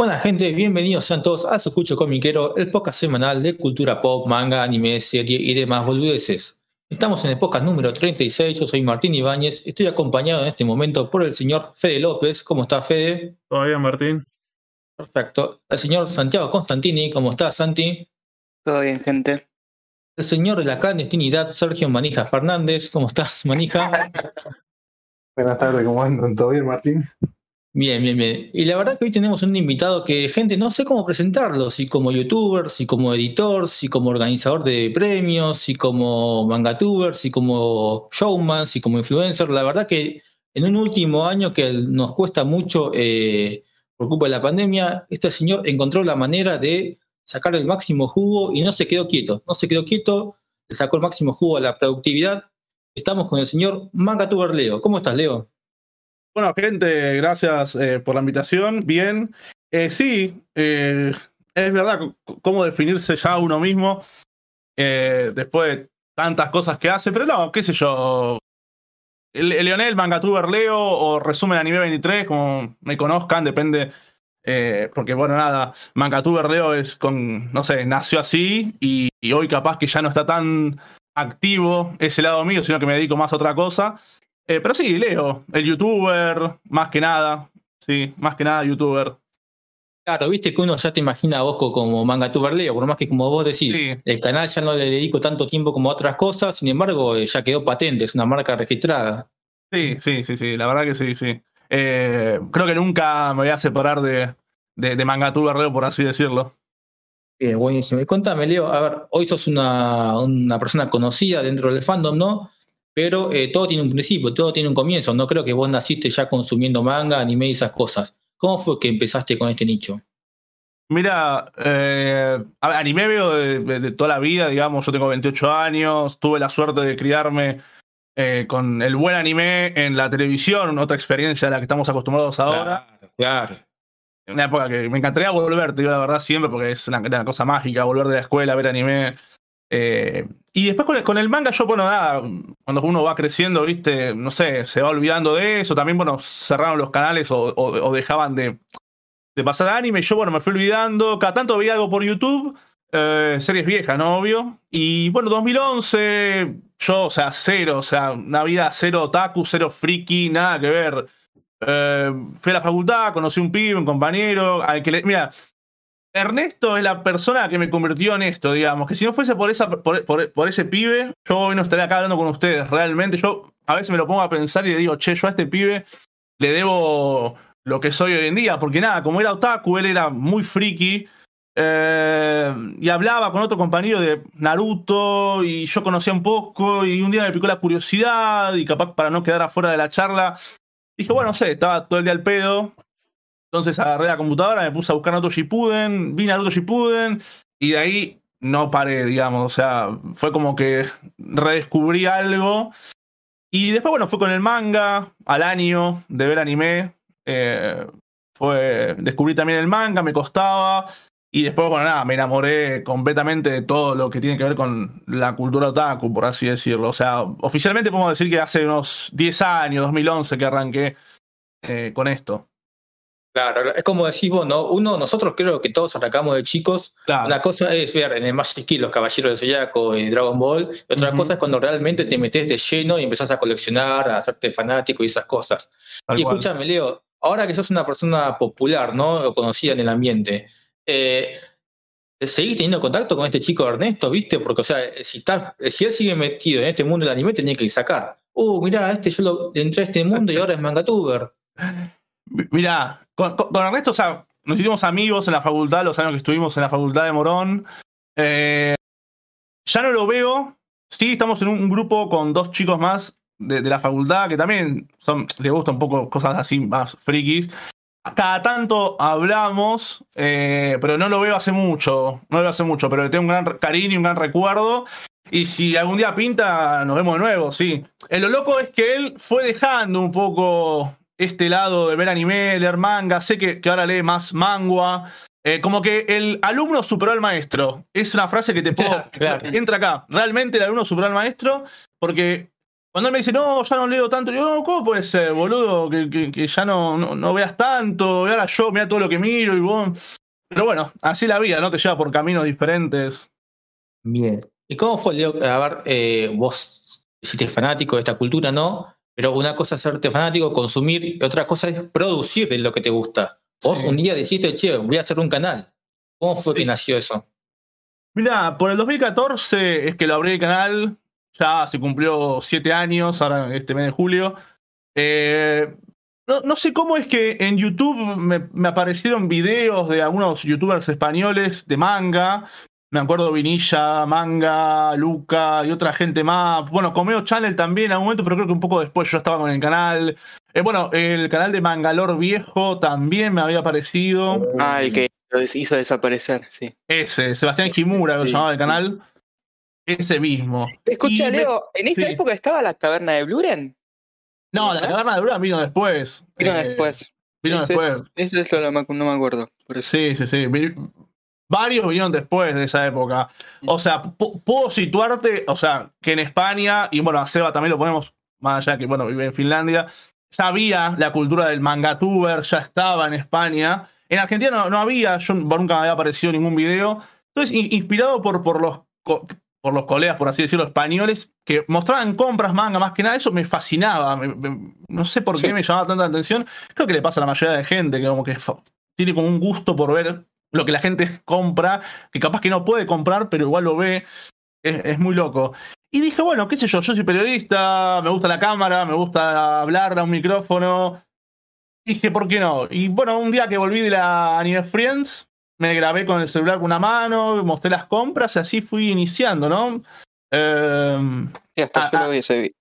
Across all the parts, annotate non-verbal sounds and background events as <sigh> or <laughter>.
Hola gente, bienvenidos sean todos a su escucho comiquero, el podcast semanal de cultura pop, manga, anime, serie y demás boludeces. Estamos en el podcast número 36, yo soy Martín Ibáñez, estoy acompañado en este momento por el señor Fede López. ¿Cómo está Fede? Todo bien, Martín. Perfecto. El señor Santiago Constantini, ¿cómo está Santi? Todo bien, gente. El señor de la clandestinidad, Sergio Manija Fernández, ¿cómo estás, Manija? <laughs> Buenas tardes, ¿cómo andan? ¿Todo bien, Martín? Bien, bien, bien. Y la verdad que hoy tenemos un invitado que, gente, no sé cómo presentarlo, si como youtuber, si como editor, si como organizador de premios, si como mangatuber, si como showman, si como influencer. La verdad que en un último año que nos cuesta mucho eh, por culpa de la pandemia, este señor encontró la manera de sacar el máximo jugo y no se quedó quieto. No se quedó quieto, le sacó el máximo jugo a la productividad. Estamos con el señor Mangatuber Leo. ¿Cómo estás, Leo? Bueno, gente, gracias eh, por la invitación. Bien. Eh, sí, eh, es verdad cómo definirse ya uno mismo después de tantas cosas que hace, pero no, qué sé yo. El, Leonel, Mangatuber Leo o Resumen Anime 23, como me conozcan, depende. porque bueno, nada, Mangatuber Leo es con, no sé, nació así y hoy capaz que ya no está tan activo ese lado mío, sino que me dedico más a otra cosa. Eh, pero sí, Leo, el youtuber, más que nada. Sí, más que nada youtuber. Claro, viste que uno ya te imagina a vos como mangatuber Leo, por más que como vos decís, el canal ya no le dedico tanto tiempo como a otras cosas, sin embargo, eh, ya quedó patente, es una marca registrada. Sí, sí, sí, sí, la verdad que sí, sí. Eh, creo que nunca me voy a separar de, de, de mangatuber Leo, por así decirlo. Bien, buenísimo. Y contame, Leo, a ver, hoy sos una, una persona conocida dentro del fandom, ¿no? Pero eh, todo tiene un principio, todo tiene un comienzo. No creo que vos naciste ya consumiendo manga, anime y esas cosas. ¿Cómo fue que empezaste con este nicho? Mira, eh, anime veo de, toda la vida, digamos, yo tengo 28 años, tuve la suerte de criarme eh, con el buen anime en la televisión, otra experiencia a la que estamos acostumbrados ahora. Claro, claro. Una época que me encantaría volver, te digo la verdad siempre, porque es una, una cosa mágica, volver de la escuela, ver anime. Eh, y después con el, manga, yo, bueno, nada, cuando uno va creciendo, viste, no sé, se va olvidando de eso. También, bueno, cerraron los canales o, dejaban de, pasar anime. Yo, bueno, me fui olvidando. Cada tanto veía algo por YouTube, eh, series viejas, ¿no? Obvio. Y bueno, 2011, yo, o sea, cero, o sea, una vida cero otaku, cero friki, nada que ver. Eh, fui a la facultad, conocí un pibe, un compañero, al que le, mira, Ernesto es la persona que me convirtió en esto, digamos. Que si no fuese por, esa, por, ese pibe, yo hoy no estaría acá hablando con ustedes. Realmente, yo a veces me lo pongo a pensar y le digo, che, yo a este pibe le debo lo que soy hoy en día. Porque nada, como era otaku, él era muy friki. Eh, y hablaba con otro compañero de Naruto y yo conocía un poco y un día me picó la curiosidad y capaz para no quedar afuera de la charla, dije, bueno, no sé, estaba todo el día al pedo, entonces agarré la computadora, me puse a buscar Naruto Shippuden, vi Naruto Shippuden y de ahí no paré, digamos. O sea, fue como que redescubrí algo. Y después, bueno, fue con el manga, al año de ver anime. Eh, fue, descubrí también el manga, me costaba. Y después, bueno, nada, me enamoré completamente de todo lo que tiene que ver con la cultura otaku, por así decirlo. O sea, oficialmente podemos decir que hace unos 10 años, 2011, que arranqué eh, con esto. Claro, es como decís vos, ¿no? Uno, nosotros creo que todos atacamos de chicos. La cosa es ver en el Magic Key los Caballeros del Zodiaco y Dragon Ball. Y otra cosa es cuando realmente te metes de lleno y empezás a coleccionar, a hacerte fanático y esas cosas. y escúchame, Leo, ahora que sos una persona popular, ¿no? O conocida en el ambiente, eh, ¿seguís teniendo contacto con este chico Ernesto, viste? Porque, o sea, si, está, si él sigue metido en este mundo del anime, tenía que sacar. Uh, mirá, este yo lo, entré a este mundo y ahora es mangatuber. <laughs> Mirá, con, Ernesto, o sea, nos hicimos amigos en la facultad, los años que estuvimos en la facultad de Morón. Eh, ya no lo veo. Sí, estamos en un grupo con dos chicos más de, la facultad que también son, les gustan un poco cosas así más frikis. Cada tanto hablamos, eh, pero no lo veo hace mucho. No lo veo hace mucho, pero le tengo un gran cariño y un gran recuerdo. Y si algún día pinta, nos vemos de nuevo, sí. Eh, lo loco es que él fue dejando un poco este lado de ver anime, leer manga, sé que, que ahora lee más mangua. Eh, como que el alumno superó al maestro. Es una frase que te puedo. <laughs> Entra acá. Realmente el alumno superó al maestro porque cuando él me dice, no, ya no leo tanto, yo, no, ¿cómo puede ser, boludo? Que, que, ya no, no, veas tanto, y ahora yo, mira todo lo que miro y vos. Pero bueno, así la vida, ¿no? Te lleva por caminos diferentes. Bien. ¿Y cómo fue, Leo? A ver, eh, vos hiciste fanático de esta cultura, ¿no? Pero una cosa es serte fanático, consumir, y otra cosa es producir de lo que te gusta. Vos un día dijiste, che, voy a hacer un canal. ¿Cómo fue que nació eso? Mira, por el 2014 es que lo abrí el canal, ya se cumplió siete años, ahora este mes de julio. Eh, no, sé cómo es que en YouTube me, aparecieron videos de algunos youtubers españoles de manga. Me acuerdo Vinilla, Manga, Luca y otra gente más. Bueno, Comeo Channel también en algún momento, pero creo que un poco después yo estaba con el canal. Eh, bueno, el canal de Mangalor Viejo también me había aparecido. Ah, el que lo hizo desaparecer, sí. Ese, Sebastián Jimura, lo llamaba el canal. Ese mismo. Escucha, Leo, ¿en esta época estaba la caverna de Bluren? No, la caverna de Bluren vino después. Vino eh, después. Vino después. Eso, eso no, me, acuerdo. Sí, sí, sí. Varios vinieron después de esa época. O sea, puedo situarte, o sea, que en España, y bueno, a Seba también lo ponemos, más allá que, bueno, vive en Finlandia, ya había la cultura del mangatuber, ya estaba en España. En Argentina no, había, yo nunca me había aparecido ningún video. Entonces, inspirado por, por, los, por los colegas, por así decirlo, españoles, que mostraban compras manga más que nada, eso me fascinaba. no sé por qué me llamaba tanta atención. Creo que le pasa a la mayoría de gente, que como que tiene como un gusto por ver lo que la gente <laughs> compra, que capaz que no puede comprar, pero igual lo ve. es muy loco. Y dije, bueno, qué sé yo, yo soy periodista, me gusta la cámara, me gusta hablar a un micrófono. Dije, ¿por qué no? Y bueno, un día que volví de la Anime Friends, me grabé con el celular con una mano, mostré las compras y así fui iniciando, ¿no? Eh, hasta ah,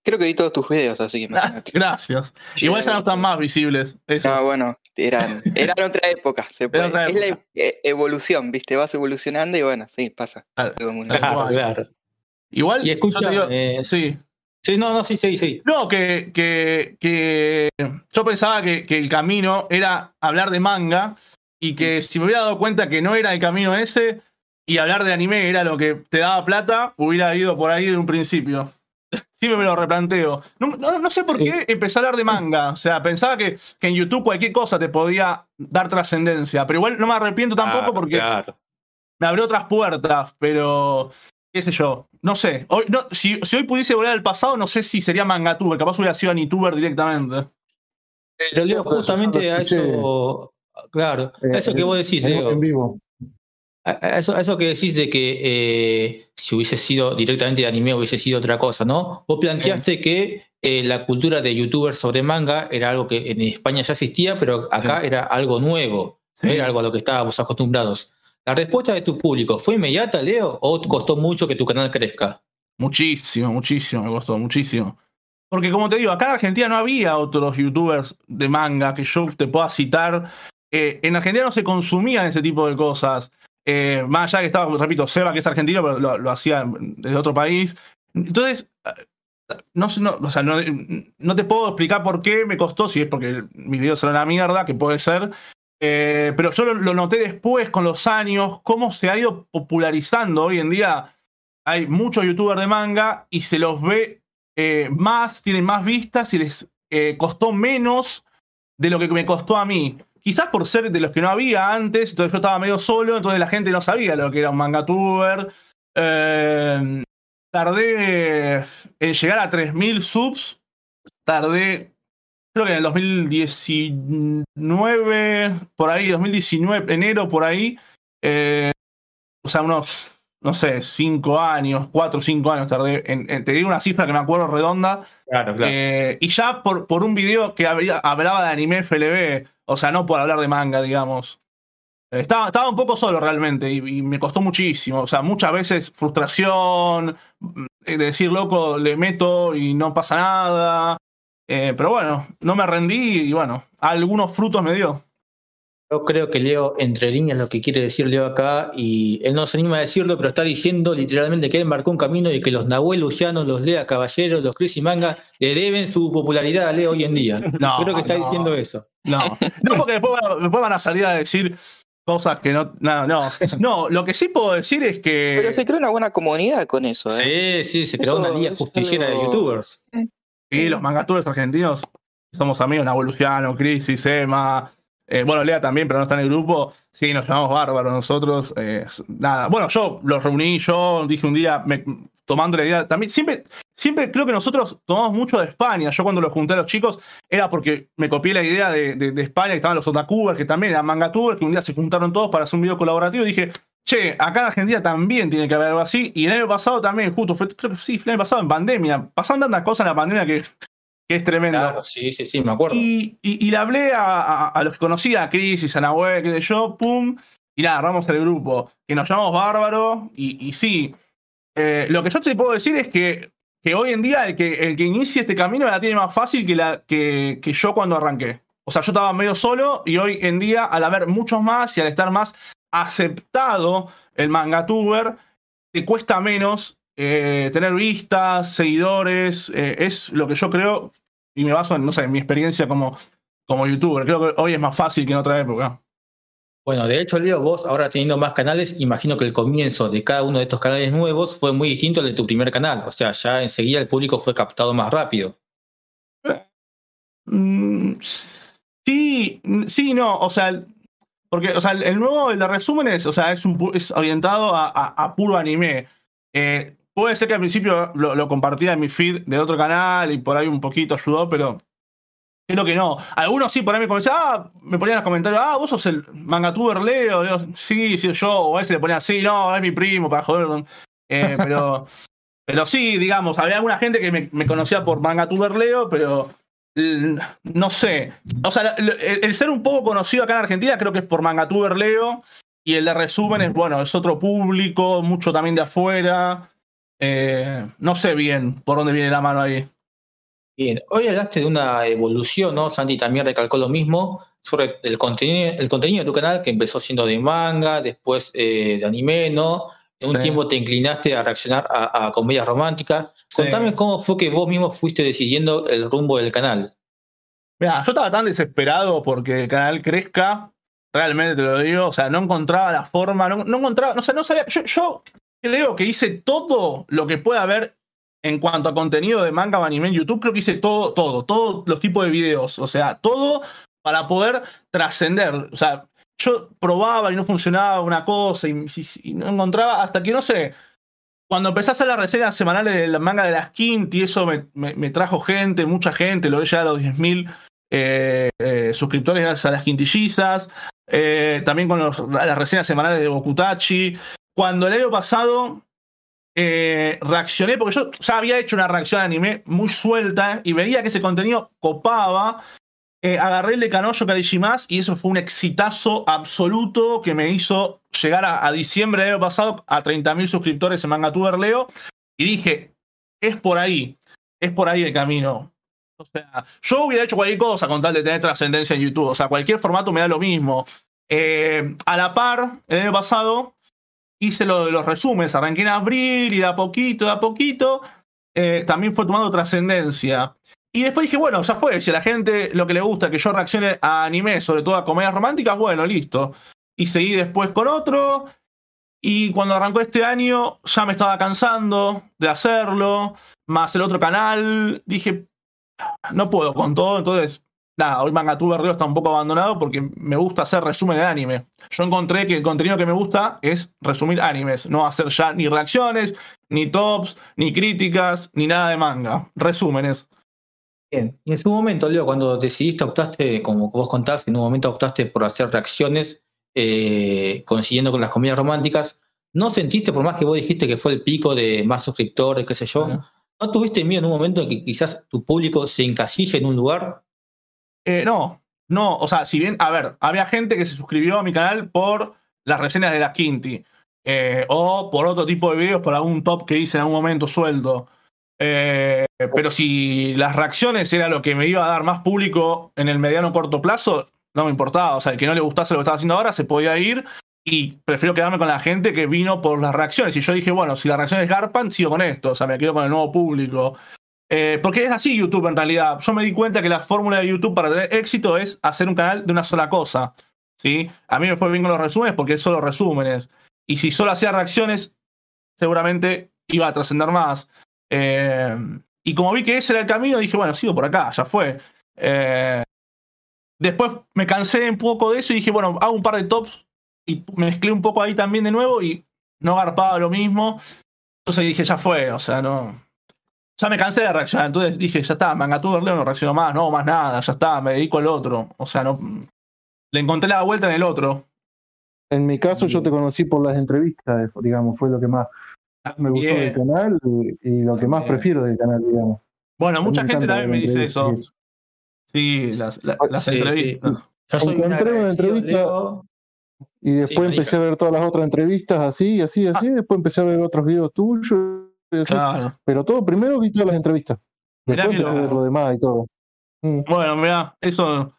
Creo que vi todos tus videos, así que Gracias. Igual ya no están más visibles. Ah, bueno, eran, <laughs> eran otra época. Se puede. Es la e, evolución, ¿viste? Vas evolucionando y bueno, sí, pasa. Claro, claro. Igual, y escucha, eh, sí. Sí, no, no, sí, sí, sí. No, que, que, que yo pensaba que, que, el camino era hablar de manga y que si me hubiera dado cuenta que no era el camino ese y hablar de anime era lo que te daba plata, hubiera ido por ahí de un principio. <laughs> Sí me lo replanteo. No, no, sé por qué empecé a hablar de manga. O sea, pensaba que, que en YouTube cualquier cosa te podía dar trascendencia. Pero igual no me arrepiento tampoco porque me abrió otras puertas. Pero qué sé yo, no sé. Hoy, no, si, si, hoy pudiese volver al pasado, no sé si sería mangatuber, capaz hubiera sido Anituber directamente. Pero Leo, justamente a eso, claro, a eso que vos decís, Leo. En vivo. A eso, eso que decís de que eh, si hubiese sido directamente de anime hubiese sido otra cosa, ¿no? Vos planteaste que eh, la cultura de youtubers sobre manga era algo que en España ya existía, pero acá era algo nuevo, era algo a lo que estábamos acostumbrados. ¿La respuesta de tu público fue inmediata, Leo, o costó mucho que tu canal crezca? Muchísimo, muchísimo, me costó, muchísimo. Porque como te digo, acá en Argentina no había otros youtubers de manga que yo te pueda citar. Eh, en Argentina no se consumían ese tipo de cosas. Eh, más allá que estaba, repito, Seba, que es argentino, pero lo, hacía desde otro país. Entonces, no, no, o sea, no, no, te puedo explicar por qué me costó, si es porque mis videos son una mierda, que puede ser, eh, pero yo lo, noté después con los años, cómo se ha ido popularizando. Hoy en día hay muchos youtubers de manga y se los ve eh, más, tienen más vistas y les costó menos de lo que me costó a mí. Quizás por ser de los que no había antes, entonces yo estaba medio solo, entonces la gente no sabía lo que era un mangatuber. tardé en llegar a 3.000 subs, tardé creo que en el 2019, por ahí, 2019, enero, por ahí, eh, o sea, unos, no sé, cinco años, cuatro o cinco años tardé, en, te digo una cifra que me acuerdo redonda, claro, claro. Eh, y ya por, por un video que hablaba de anime FLB, o sea, no por hablar de manga, digamos. Estaba, estaba un poco solo realmente y, me costó muchísimo. O sea, muchas veces frustración, mm, de decir, loco, le meto y no pasa nada. Eh, pero bueno, no me rendí y bueno, algunos frutos me dio. Yo creo que Leo entre líneas lo que quiere decir Leo acá, y él no se anima a decirlo, pero está diciendo literalmente que él marcó un camino y que los Nahuel Luciano, los Lea Caballeros, los Chris y Manga le deben su popularidad a Leo hoy en día. No, creo que está diciendo eso. No, no porque después, van a salir a decir cosas que no, no, no. No, lo que sí puedo decir es que. Pero se creó una buena comunidad con eso, ¿eh? Sí, sí, se creó una liga justiciera de youtubers. Y los mangatubers argentinos somos amigos, Navoluciano, Crisis, Emma. Eh, bueno, Lea también, pero no está en el grupo. Sí, nos llamamos bárbaros nosotros. Eh, nada. Bueno, yo los reuní, yo dije un día, tomando la idea. También siempre, siempre creo que nosotros tomamos mucho de España. Yo cuando los junté a los chicos era porque me copié la idea de, España, que estaban los otakubers, que también eran mangatubers, que un día se juntaron todos para hacer un video colaborativo. Y dije, che, acá en Argentina también tiene que haber algo así. Y el año pasado también, justo, fue, sí, el año pasado en pandemia. Pasaron tantas cosas en la pandemia que, es tremendo. sí, sí, sí, me acuerdo. Y, y, le hablé a, los que conocía, a Crisis, a Nahuel, qué sé yo, pum. Y nada, agarramos el grupo, que nos llamamos Bárbaro. Y, y sí, eh, lo que yo te puedo decir es que, que hoy en día el que, el que inicie este camino la tiene más fácil que, la, que, que yo cuando arranqué. O sea, yo estaba medio solo y hoy en día, al haber muchos más y al estar más aceptado el mangatuber, te cuesta menos eh, tener vistas, seguidores. Eh, es lo que yo creo, y me baso en, no sé, en mi experiencia como, como youtuber. Creo que hoy es más fácil que en otra época. Bueno, de hecho, Leo, vos ahora teniendo más canales, imagino que el comienzo de cada uno de estos canales nuevos fue muy distinto al de tu primer canal. O sea, ya enseguida el público fue captado más rápido. Mm, sí, sí, no. O sea, porque, o sea, el, nuevo, el de resúmenes, o sea, es, un, es orientado a, puro anime. Eh, puede ser que al principio lo, compartía en mi feed de otro canal y por ahí un poquito ayudó, pero creo que no. Algunos sí por ahí me comenzaban, ah, me ponían los comentarios, ah, vos sos el mangatuber Leo. Leo sí, sí, yo. O a veces le ponían, sí, no, es mi primo, para joder. Eh, <laughs> pero, pero sí, digamos, había alguna gente que me, me conocía por mangatuber Leo, pero no sé. O sea, el, ser un poco conocido acá en Argentina creo que es por Mangatuber Leo. Y el de resumen es, bueno, es otro público, mucho también de afuera. Eh, no sé bien por dónde viene la mano ahí. Bien, hoy hablaste de una evolución, ¿no? Santi también recalcó lo mismo sobre el contenido, el contenido de tu canal, que empezó siendo de manga, después eh, de anime, ¿no? En un tiempo te inclinaste a reaccionar a, comedias románticas. Contame cómo fue que vos mismo fuiste decidiendo el rumbo del canal. Mira, yo estaba tan desesperado porque el canal crezca, realmente te lo digo, o sea, no encontraba la forma, no, encontraba, no sé, no sabía, yo, creo que hice todo lo que pueda haber en cuanto a contenido de manga o anime en YouTube, creo que hice todo, todo, todos los tipos de videos, o sea, todo para poder trascender, o sea, yo probaba y no funcionaba una cosa y, no encontraba, hasta que no sé, cuando empecé a hacer las reseñas semanales de la manga de las Quinti, eso me, trajo gente, mucha gente, logré llegar a los 10.000 eh, eh, suscriptores gracias a las quintillizas, eh, también con las reseñas semanales de Bokutachi. Cuando el año pasado reaccioné, porque yo ya había hecho una reacción anime muy suelta y veía que ese contenido copaba, eh, agarré el de Kanojo Karishimas y eso fue un exitazo absoluto que me hizo llegar a, diciembre del año pasado a 30.000 suscriptores en MangaTuber Leo y dije, es por ahí, es por ahí el camino. O sea, yo hubiera hecho cualquier cosa con tal de tener trascendencia en YouTube, o sea, cualquier formato me da lo mismo. Eh, a la par, el año pasado hice lo los resúmenes, arranqué en abril y de a poquito, de a poquito, eh, también fue tomando trascendencia. Y después dije, bueno, ya fue, si a la gente lo que le gusta que yo reaccione a anime, sobre todo a comedias románticas, bueno, listo. Y seguí después con otro. Y cuando arrancó este año ya me estaba cansando de hacerlo, más el otro canal, dije, no puedo con todo, entonces, nada, hoy MangaTuber Río está un poco abandonado porque me gusta hacer resumen de anime. Yo encontré que el contenido que me gusta es resumir animes, no hacer ya ni reacciones, ni tops, ni críticas, ni nada de manga, resúmenes. Bien, y en su momento, Leo, cuando decidiste, optaste, como vos contaste, en un momento optaste por hacer reacciones eh, consiguiendo con las comedias románticas, ¿no sentiste, por más que vos dijiste que fue el pico de más suscriptores, qué sé yo, ¿no tuviste miedo en un momento en que quizás tu público se encasille en un lugar? Eh, no, no, o sea, si bien, a ver, había gente que se suscribió a mi canal por las reseñas de la Quinti, eh, o por otro tipo de videos, por algún top que hice en algún momento sueldo. Eh, pero si las reacciones era lo que me iba a dar más público en el mediano corto plazo, no me importaba. O sea, el que no le gustase lo que estaba haciendo ahora se podía ir y prefiero quedarme con la gente que vino por las reacciones. Y yo dije, bueno, si las reacciones garpan, sigo con esto. O sea, me quedo con el nuevo público. Eh, porque es así YouTube en realidad. Yo me di cuenta que la fórmula de YouTube para tener éxito es hacer un canal de una sola cosa. ¿sí? A mí me fue bien con los resúmenes porque es solo resúmenes. Y si solo hacía reacciones, seguramente iba a trascender más. Eh, Y como vi que ese era el camino, dije, bueno, sigo por acá, ya fue. Eh, después me cansé un poco de eso y dije, bueno, hago un par de tops y mezclé un poco ahí también de nuevo y no garpaba lo mismo. Entonces dije, ya fue, o sea, no. Ya me cansé de reaccionar, entonces dije, ya está, Mangatúber Leo no reacciono más, no, más nada, ya está, me dedico al otro. O sea, no. Le encontré la vuelta en el otro. En mi caso, yo te conocí por las entrevistas, digamos, fue lo que más me gustó del canal y, lo que más prefiero del canal, digamos. Bueno, mucha gente también me dice eso. Sí, las, las entrevistas. Encontré una entrevista y después empecé a ver todas las otras entrevistas así, así, así. Ah. Después empecé a ver otros videos tuyos. Pero todo, primero vi todas las entrevistas. Después ver lo demás y todo. Mm. Bueno, mira, eso.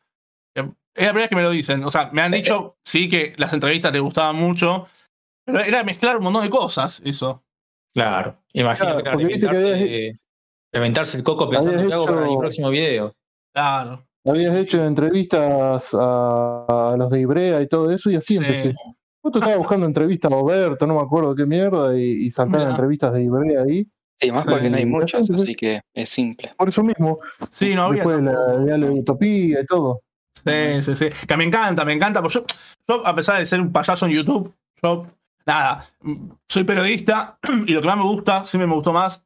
Eh, es la primera que me lo dicen. O sea, me han dicho, sí, que las entrevistas te gustaban mucho. Pero era mezclar un montón de cosas, eso. Claro, imagino que, reventarse el coco pensando que hago para mi próximo video. Claro. Habías hecho entrevistas a, los de Ibrea y todo eso, y así empecé. Justo estaba buscando entrevistas a Roberto, no me acuerdo qué mierda, y, y saltaron entrevistas de Ibrea ahí. Sí, más porque no hay muchas, así que es simple. Por eso mismo. Sí, no había. Después la, la, Utopía y todo. Sí, sí, sí. Que me encanta, me encanta. Porque yo, yo, a pesar de ser un payaso en YouTube, yo nada, soy periodista <clears throat> y lo que más me gusta, siempre me gustó más,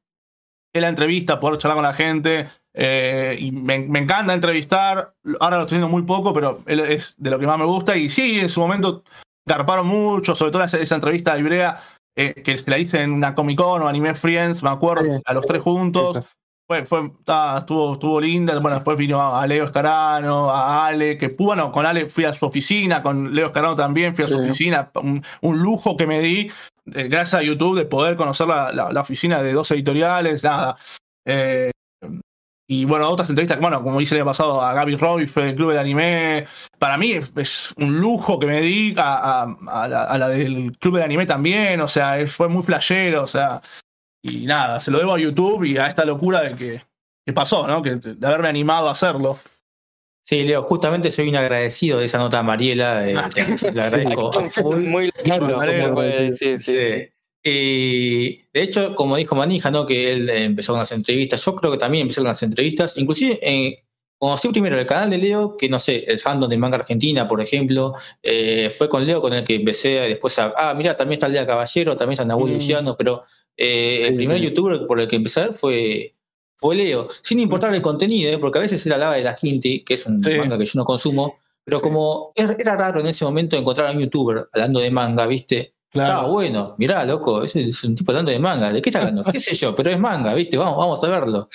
es la entrevista, poder charlar con la gente. Eh, y me, encanta entrevistar. Ahora lo estoy haciendo muy poco, pero es de lo que más me gusta. Y sí, en su momento garparon mucho, sobre todo esa, entrevista de Ibrea, eh, que se la hice en una Comic Con o Anime Friends, me acuerdo, a los tres juntos. Fue, fue, estuvo, estuvo linda. Bueno, después vino a Leo Escarano, a Ale, que bueno, con Ale fui a su oficina, con Leo Escarano también fui a su oficina. Un, lujo que me di, eh, gracias a YouTube, de poder conocer la, la, oficina de dos editoriales, nada. Eh, y bueno, otras entrevistas, bueno, como hice el año pasado a Gaby Roy, fue el Club del Anime. Para mí es, un lujo que me di a, a, la, a, la, del Club del Anime también, o sea, fue muy flashero, o sea, y nada, se lo debo a YouTube y a esta locura de que, que pasó, ¿no? Que, de haberme animado a hacerlo. Sí, Leo, justamente soy un agradecido de esa nota Mariela. Eh, le agradezco. <laughs> Muy claro, sí, sí. De hecho, como dijo Manija, ¿no? que él empezó con las entrevistas, yo creo que también empecé con las entrevistas, inclusive eh, conocí primero el canal de Leo, que no sé, el fandom de manga argentina, por ejemplo, eh, fue con Leo con el que empecé después a, ah, mira, también está el Día Caballero, también está Nahuel mm. Luciano, pero eh, el primer youtuber por el que empecé fue, fue Leo, sin importar el contenido, eh, porque a veces era lava de la Quinti, que es un manga que yo no consumo, pero como era raro en ese momento encontrar a un youtuber hablando de manga, ¿viste? Estaba bueno, mirá, loco, ese es un tipo hablando de manga, ¿de qué está hablando? ¿Qué sé yo? Pero es manga, ¿viste? Vamos, vamos a verlo.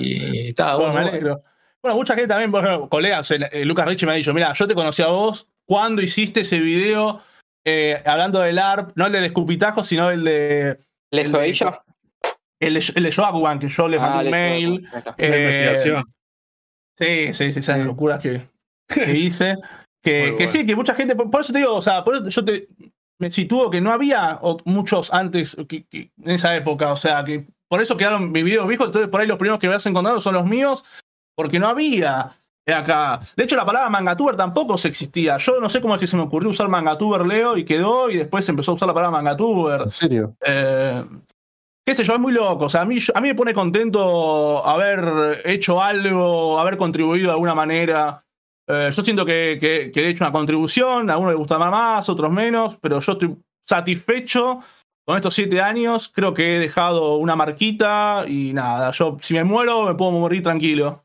Y estaba bueno. Bueno, mucha gente también, por ejemplo, colegas, eh, Lucas Richie me ha dicho, mira, yo te conocí a vos cuando hiciste ese video eh, hablando del ARP, no el del escupitajo, sino el de... ¿El de? El, de, el de Joaquin, que yo le mandé ah, un mail. Eh, sí, sí, sí, esas locuras que, que <laughs> hice. Que, que sí, que mucha gente, por, eso te digo, o sea, por eso yo te, me sitúo que no había muchos antes que, en esa época, o sea, que por eso quedaron mis videos viejos, entonces por ahí los primeros que vas encontrado son los míos, porque no había acá. De hecho, la palabra mangatuber tampoco se existía. Yo no sé cómo es que se me ocurrió usar mangatuber Leo y quedó, y después empezó a usar la palabra mangatuber. ¿En serio? Eh, qué sé yo, es muy loco. O sea, a mí, a mí me pone contento haber hecho algo, haber contribuido de alguna manera. Eh, yo siento que, que, he hecho una contribución, a algunos les gusta más, otros menos, pero yo estoy satisfecho con estos siete años. Creo que he dejado una marquita y nada, yo si me muero me puedo morir tranquilo.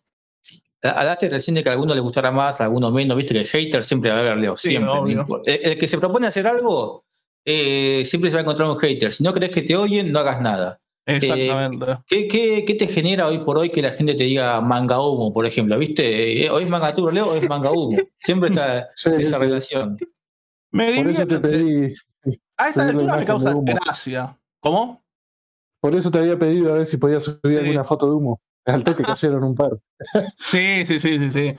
Hablaste recién de que a alguno le gustara más, a alguno menos, viste que el hater siempre va a haber, Leo, siempre. el, que se propone hacer algo, eh, siempre se va a encontrar un hater. Si no crees que te oyen, no hagas nada. Exactamente. Eh, ¿qué, qué, te genera hoy por hoy que la gente te diga manga humo, por ejemplo? ¿Viste? Eh, hoy es manga tour, Leo, hoy es manga humo. Siempre está <laughs> esa relación. Me por eso te pedí. A esta altura me causa gracia. ¿Cómo? Por eso te había pedido a ver si podías subir alguna foto de humo. Al toque <laughs> cayeron un par. sí, sí, sí, sí, sí.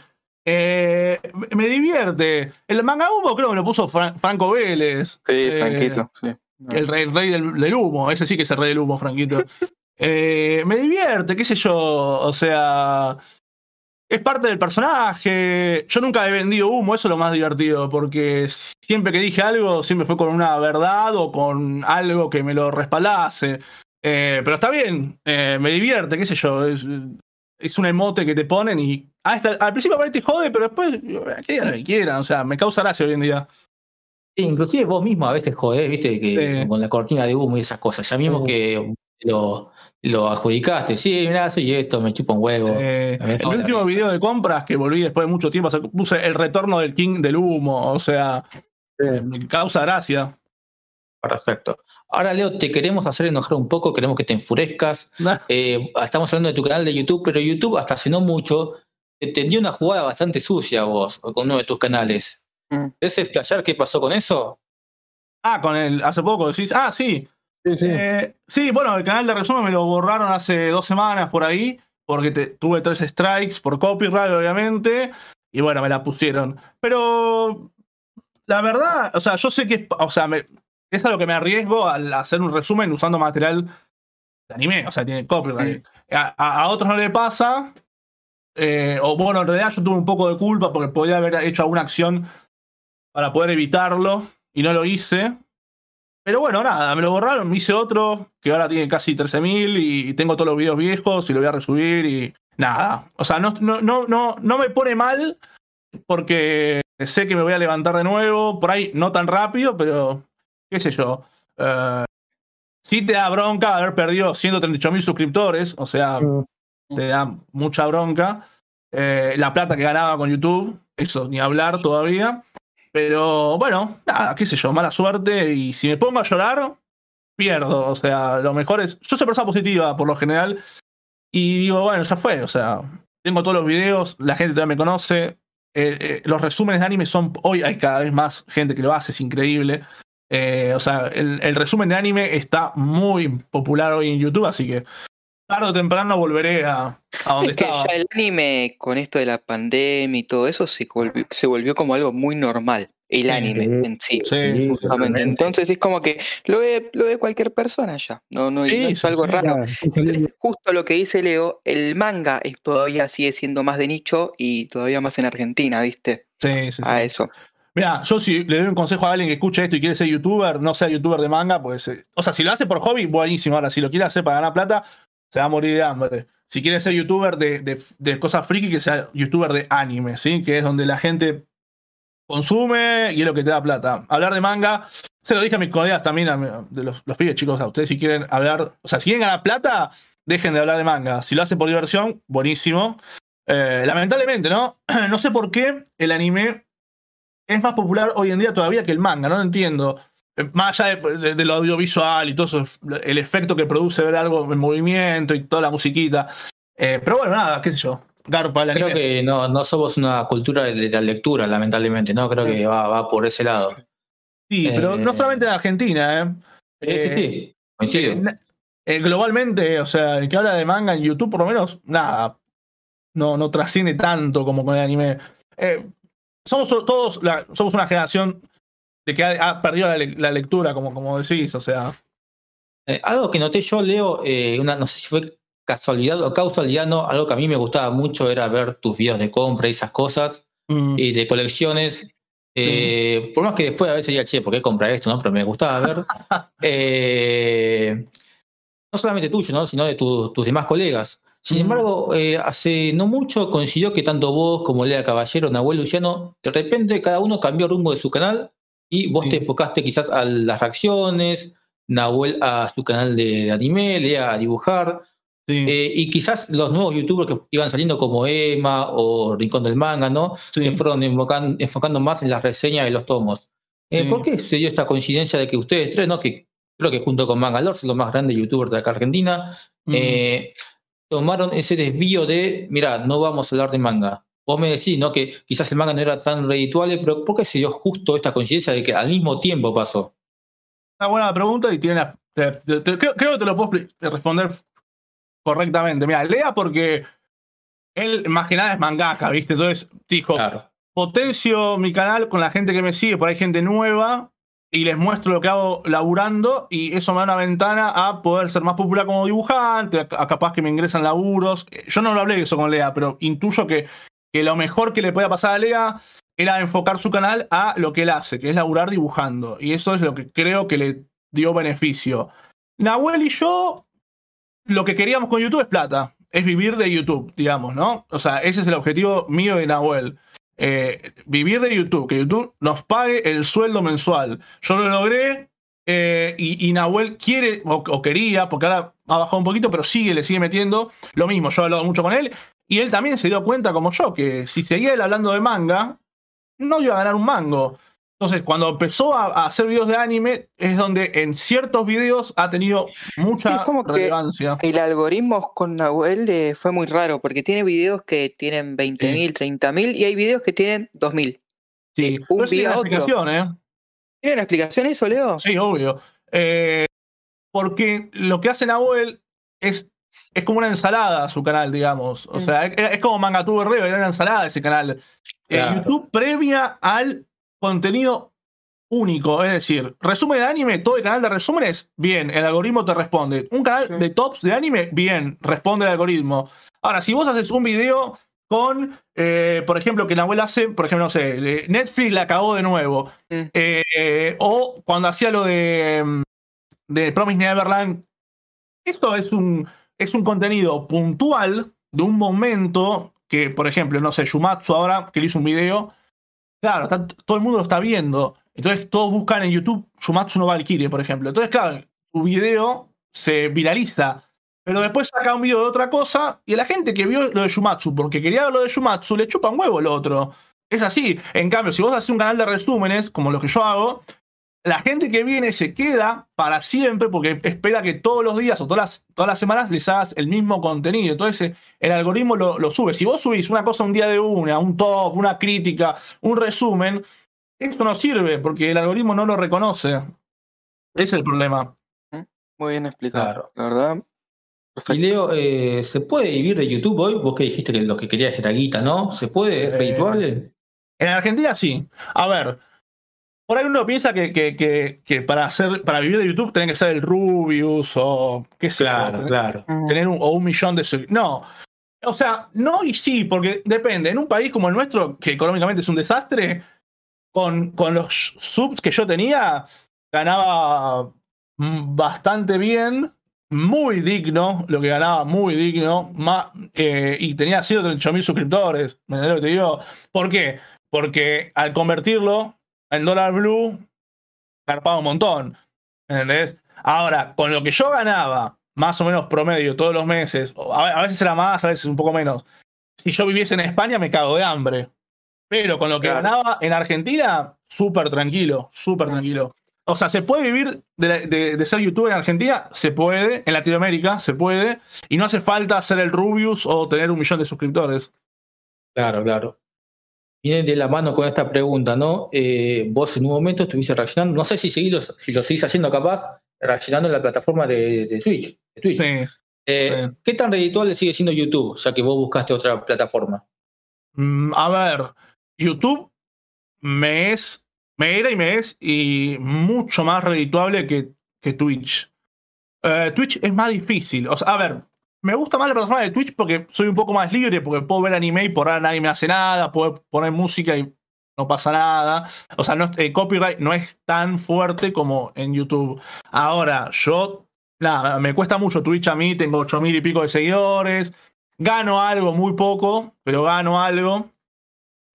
Eh, me divierte. El manga humo creo que lo puso Franco Vélez. Sí, eh, Franquito, sí. El rey, del, humo, ese sí que es el rey del humo, Franquito. Eh, me divierte, qué sé yo, o sea, es parte del personaje. Yo nunca he vendido humo, eso es lo más divertido, porque siempre que dije algo, siempre fue con una verdad o con algo que me lo respaldase. Eh, pero está bien, eh, me divierte, qué sé yo. Es, es un emote que te ponen y. Ah, al principio te jode, pero después que lo que quieran. O sea, me causa gracia hoy en día. Inclusive vos mismo a veces jodés, viste, que con la cortina de humo y esas cosas. Ya mismo que lo, lo adjudicaste. Sí, mirá, soy esto, me chupo un huevo. Eh, el último video de compras que volví después de mucho tiempo, puse el retorno del King del humo. O sea, me causa gracia. Perfecto. Ahora, Leo, te queremos hacer enojar un poco, queremos que te enfurezcas. <laughs> Eh, estamos hablando de tu canal de YouTube, pero YouTube hasta hace no mucho te dio una jugada bastante sucia vos con uno de tus canales. Mm. ¿Es explayar qué pasó con eso? Ah, con el. Hace poco decís. Ah, sí. Sí, sí. Eh, sí, bueno, el canal de resumen me lo borraron hace dos semanas por ahí, porque tuve tres strikes por copyright, obviamente. Y bueno, me la pusieron. Pero la verdad, o sea, yo sé que, o sea, me, es a lo que me arriesgo al hacer un resumen usando material de anime, o sea, tiene copyright. A, otros no le pasa, eh, o bueno, en realidad yo tuve un poco de culpa porque podía haber hecho alguna acción para poder evitarlo y no lo hice. Pero bueno, nada, me lo borraron, me hice otro que ahora tiene casi 13.000 y tengo todos los videos viejos y lo voy a resubir y nada. O sea, no, no, no, no, no me pone mal porque sé que me voy a levantar de nuevo, por ahí no tan rápido, pero qué sé yo. Uh, sí te da bronca haber perdido 138 mil suscriptores, o sea, mm. te da mucha bronca. Eh, la plata que ganaba con YouTube, eso ni hablar todavía. Pero bueno, nada, qué sé yo, mala suerte. Y si me pongo a llorar, pierdo. O sea, lo mejor es. Yo soy persona positiva por lo general. Y digo, bueno, ya fue. O sea, tengo todos los videos, la gente también me conoce. Eh, eh, los resúmenes de anime son. Hoy hay cada vez más gente que lo hace, es increíble. Eh, o sea, el, resumen de anime está muy popular hoy en YouTube, así que tarde o temprano volveré a, a donde es que Ya el anime, con esto de la pandemia y todo eso, se volvió, se volvió como algo muy normal. El anime en sí, justamente. Entonces es como que lo ve, lo ve cualquier persona ya. No, no, es algo raro. Justo lo que dice Leo, el manga todavía sigue siendo más de nicho y todavía más en Argentina, ¿viste? Sí, sí, A eso. Mira, yo si le doy un consejo a alguien que escuche esto y quiere ser youtuber, no sea youtuber de manga, pues. o sea, si lo hace por hobby, buenísimo. Ahora, si lo quiere hacer para ganar plata, se va a morir de hambre. Si quiere ser youtuber de, cosas friki, que sea youtuber de anime, ¿sí? Que es donde la gente consume y es lo que te da plata. Hablar de manga, se lo dije a mis colegas también, de los, los pibes chicos, a ustedes si quieren hablar, o sea, si quieren ganar plata, dejen de hablar de manga. Si lo hacen por diversión, buenísimo. Eh, lamentablemente, ¿no? <clears throat> no sé por qué el anime es más popular hoy en día todavía que el manga, no lo entiendo. Eh, más allá de, lo audiovisual y todo eso, el efecto que produce ver algo en movimiento y toda la musiquita. Eh, pero bueno, nada, qué sé yo. Garpa, Creo que no, no somos una cultura de la lectura, lamentablemente, ¿no? Creo que va, va por ese lado. Sí, pero no eh, solamente en Argentina, ¿eh? Sí, sí, sí. Coincido. globalmente, o sea, el que habla de manga en YouTube, por lo menos, nada. No, no trasciende tanto como con el anime. Somos todos, somos una generación de que ha, perdido la, lectura, como, como decís, o sea. Eh, algo que noté yo, Leo, eh, una, no sé si fue casualidad o causalidad, no, algo que a mí me gustaba mucho era ver tus videos de compra y esas cosas, mm. y de colecciones. Eh, por más que después a veces ya, che, ¿por qué comprar esto? No? Pero me gustaba ver. <laughs> no solamente tuyo, ¿no? sino de tus demás colegas. Sin embargo, eh, hace no mucho coincidió que tanto vos como Lea Caballero, Nahuel Luciano, de repente cada uno cambió el rumbo de su canal y vos te enfocaste quizás a las reacciones, Nahuel a su canal de, anime, Lea a dibujar. Eh, y quizás los nuevos youtubers que iban saliendo como Emma o Rincón del Manga, ¿no? Se fueron enfocando, más en las reseñas de los tomos. Eh, ¿Por qué se dio esta coincidencia de que ustedes tres, ¿no? Que creo que junto con Mangalore son los más grandes youtubers de acá Argentina, tomaron ese desvío de, mira, no vamos a hablar de manga. Vos me decís, ¿no? Que quizás el manga no era tan redituable, pero ¿por qué se dio justo esta coincidencia de que al mismo tiempo pasó? Una buena pregunta y tiene creo, que te lo puedo responder correctamente. Mira, lea porque él más que nada es mangaka, ¿viste? Entonces dijo, potencio mi canal con la gente que me sigue, por ahí gente nueva, y les muestro lo que hago laburando y eso me da una ventana a poder ser más popular como dibujante, a, capaz que me ingresan laburos. Yo no lo hablé de eso con Lea, pero intuyo que, que lo mejor que le podía pasar a Lea era enfocar su canal a lo que él hace, que es laburar dibujando. Y eso es lo que creo que le dio beneficio. Nahuel y yo lo que queríamos con YouTube es plata, es vivir de YouTube, digamos, ¿no? O sea, ese es el objetivo mío de Nahuel. Eh, vivir de YouTube, que YouTube nos pague el sueldo mensual. Yo lo logré eh, y, Nahuel quiere o, quería, porque ahora ha bajado un poquito, pero sigue, le sigue metiendo lo mismo. Yo he hablado mucho con él y él también se dio cuenta, como yo, que si seguía él hablando de manga, no iba a ganar un mango. Entonces, cuando empezó a, hacer videos de anime, es donde en ciertos videos ha tenido mucha relevancia. el algoritmo con Nahuel eh, fue muy raro, porque tiene videos que tienen 20.000, 30.000 y hay videos que tienen 2.000. Sí, eh, un tiene una explicación, ¿eh? ¿Tiene una explicación eso, Leo? Sí, obvio. Eh, porque lo que hace Nahuel es, es como una ensalada su canal, digamos. O mm. sea, es, como Mangatuber Reo, era una ensalada ese canal. YouTube premia al contenido único, es decir, resumen de anime, todo el canal de resúmenes, bien, el algoritmo te responde. Un canal de tops de anime, bien, responde el algoritmo. Ahora, si vos haces un video con, eh, por ejemplo, que la abuela hace, por ejemplo, no sé, Netflix la cagó de nuevo, eh, o cuando hacía lo de, mm, de Promise Neverland, esto es un, es un contenido puntual de un momento que, por ejemplo, no sé, Shumatsu ahora, que le hizo un video, Claro, todo el mundo lo está viendo. Entonces todos buscan en YouTube Shumatsu no Valkyrie, por ejemplo. Entonces, claro, su video se viraliza. Pero después saca un video de otra cosa y la gente que vio lo de Shumatsu, porque quería lo de Shumatsu, le chupa un huevo lo otro. Es así. En cambio, si vos haces un canal de resúmenes, como lo que yo hago, la gente que viene se queda para siempre porque espera que todos los días o todas las, todas las semanas les hagas el mismo contenido. Entonces el algoritmo lo, sube. Si vos subís una cosa un día de una, un top, una crítica, un resumen, esto no sirve porque el algoritmo no lo reconoce. Ese es el problema. Muy bien explicado. La verdad. Y Leo, eh, ¿se puede vivir de YouTube hoy? Vos que dijiste que lo que querías era guita, ¿no? ¿Se puede? ¿Es eh, En Argentina sí. A ver, por ahí uno piensa que, que, que, para hacer, para vivir de YouTube tiene que ser el Rubius o qué sé Claro, claro. Tener un, o un millón de No. O sea, no y sí, porque depende. En un país como el nuestro, que económicamente es un desastre, con, con los subs que yo tenía, ganaba bastante bien, muy digno, lo que ganaba muy digno, más, eh, y tenía 138 mil suscriptores. ¿Me entiendes lo que te digo? ¿Por qué? Porque al convertirlo en dólar blue, carpaba un montón. ¿Entendés? Ahora, con lo que yo ganaba, más o menos promedio todos los meses, a veces era más, a veces un poco menos. Si yo viviese en España, me cago de hambre. Pero con lo que ganaba en Argentina, súper tranquilo, súper tranquilo. O sea, ¿se puede vivir de, de, ser youtuber en Argentina? Se puede. En Latinoamérica se puede. Y no hace falta ser el Rubius o tener un millón de suscriptores. Claro, claro viene de la mano con esta pregunta, ¿no? Eh, vos en un momento estuviste reaccionando, no sé si, si lo seguís haciendo capaz, reaccionando en la plataforma de, de Twitch. Eh, ¿Qué tan redituable sigue siendo YouTube, ya que vos buscaste otra plataforma? Mm, a ver, YouTube me es, me era y me es y mucho más redituable que, que Twitch. Eh, Twitch es más difícil. O sea, a ver, me gusta más la plataforma de Twitch porque soy un poco más libre, porque puedo ver anime y por ahora nadie me hace nada, puedo poner música y no pasa nada. O sea, no, el copyright no es tan fuerte como en YouTube. Ahora, yo, nada, me cuesta mucho Twitch a mí, tengo ocho mil y pico de seguidores, gano algo, muy poco, pero gano algo.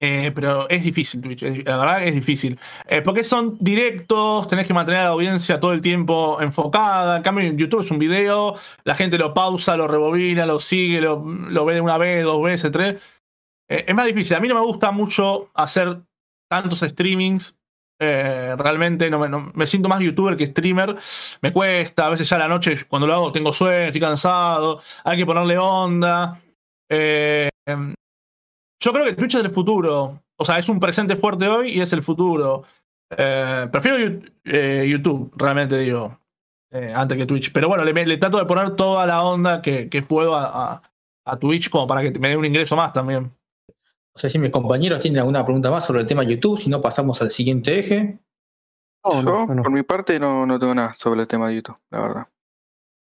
Eh, pero es difícil Twitch, la verdad es difícil. Eh, porque son directos, tenés que mantener a la audiencia todo el tiempo enfocada. En cambio, YouTube es un video, la gente lo pausa, lo rebobina, lo sigue, lo, lo ve una vez, dos veces, tres. Eh, es más difícil. A mí no me gusta mucho hacer tantos streamings. realmente no me, me, siento más youtuber que streamer. Me cuesta, a veces ya a la noche cuando lo hago tengo sueño, estoy cansado, hay que ponerle onda. Yo creo que Twitch es el futuro. O sea, es un presente fuerte hoy y es el futuro. Eh, prefiero eh, YouTube, realmente digo, eh, antes que Twitch. Pero bueno, le, trato de poner toda la onda que, puedo a, Twitch como para que me dé un ingreso más también. No sé si mis compañeros tienen alguna pregunta más sobre el tema YouTube, si no pasamos al siguiente eje. Yo, por mi parte, no, no tengo nada sobre el tema de YouTube, la verdad.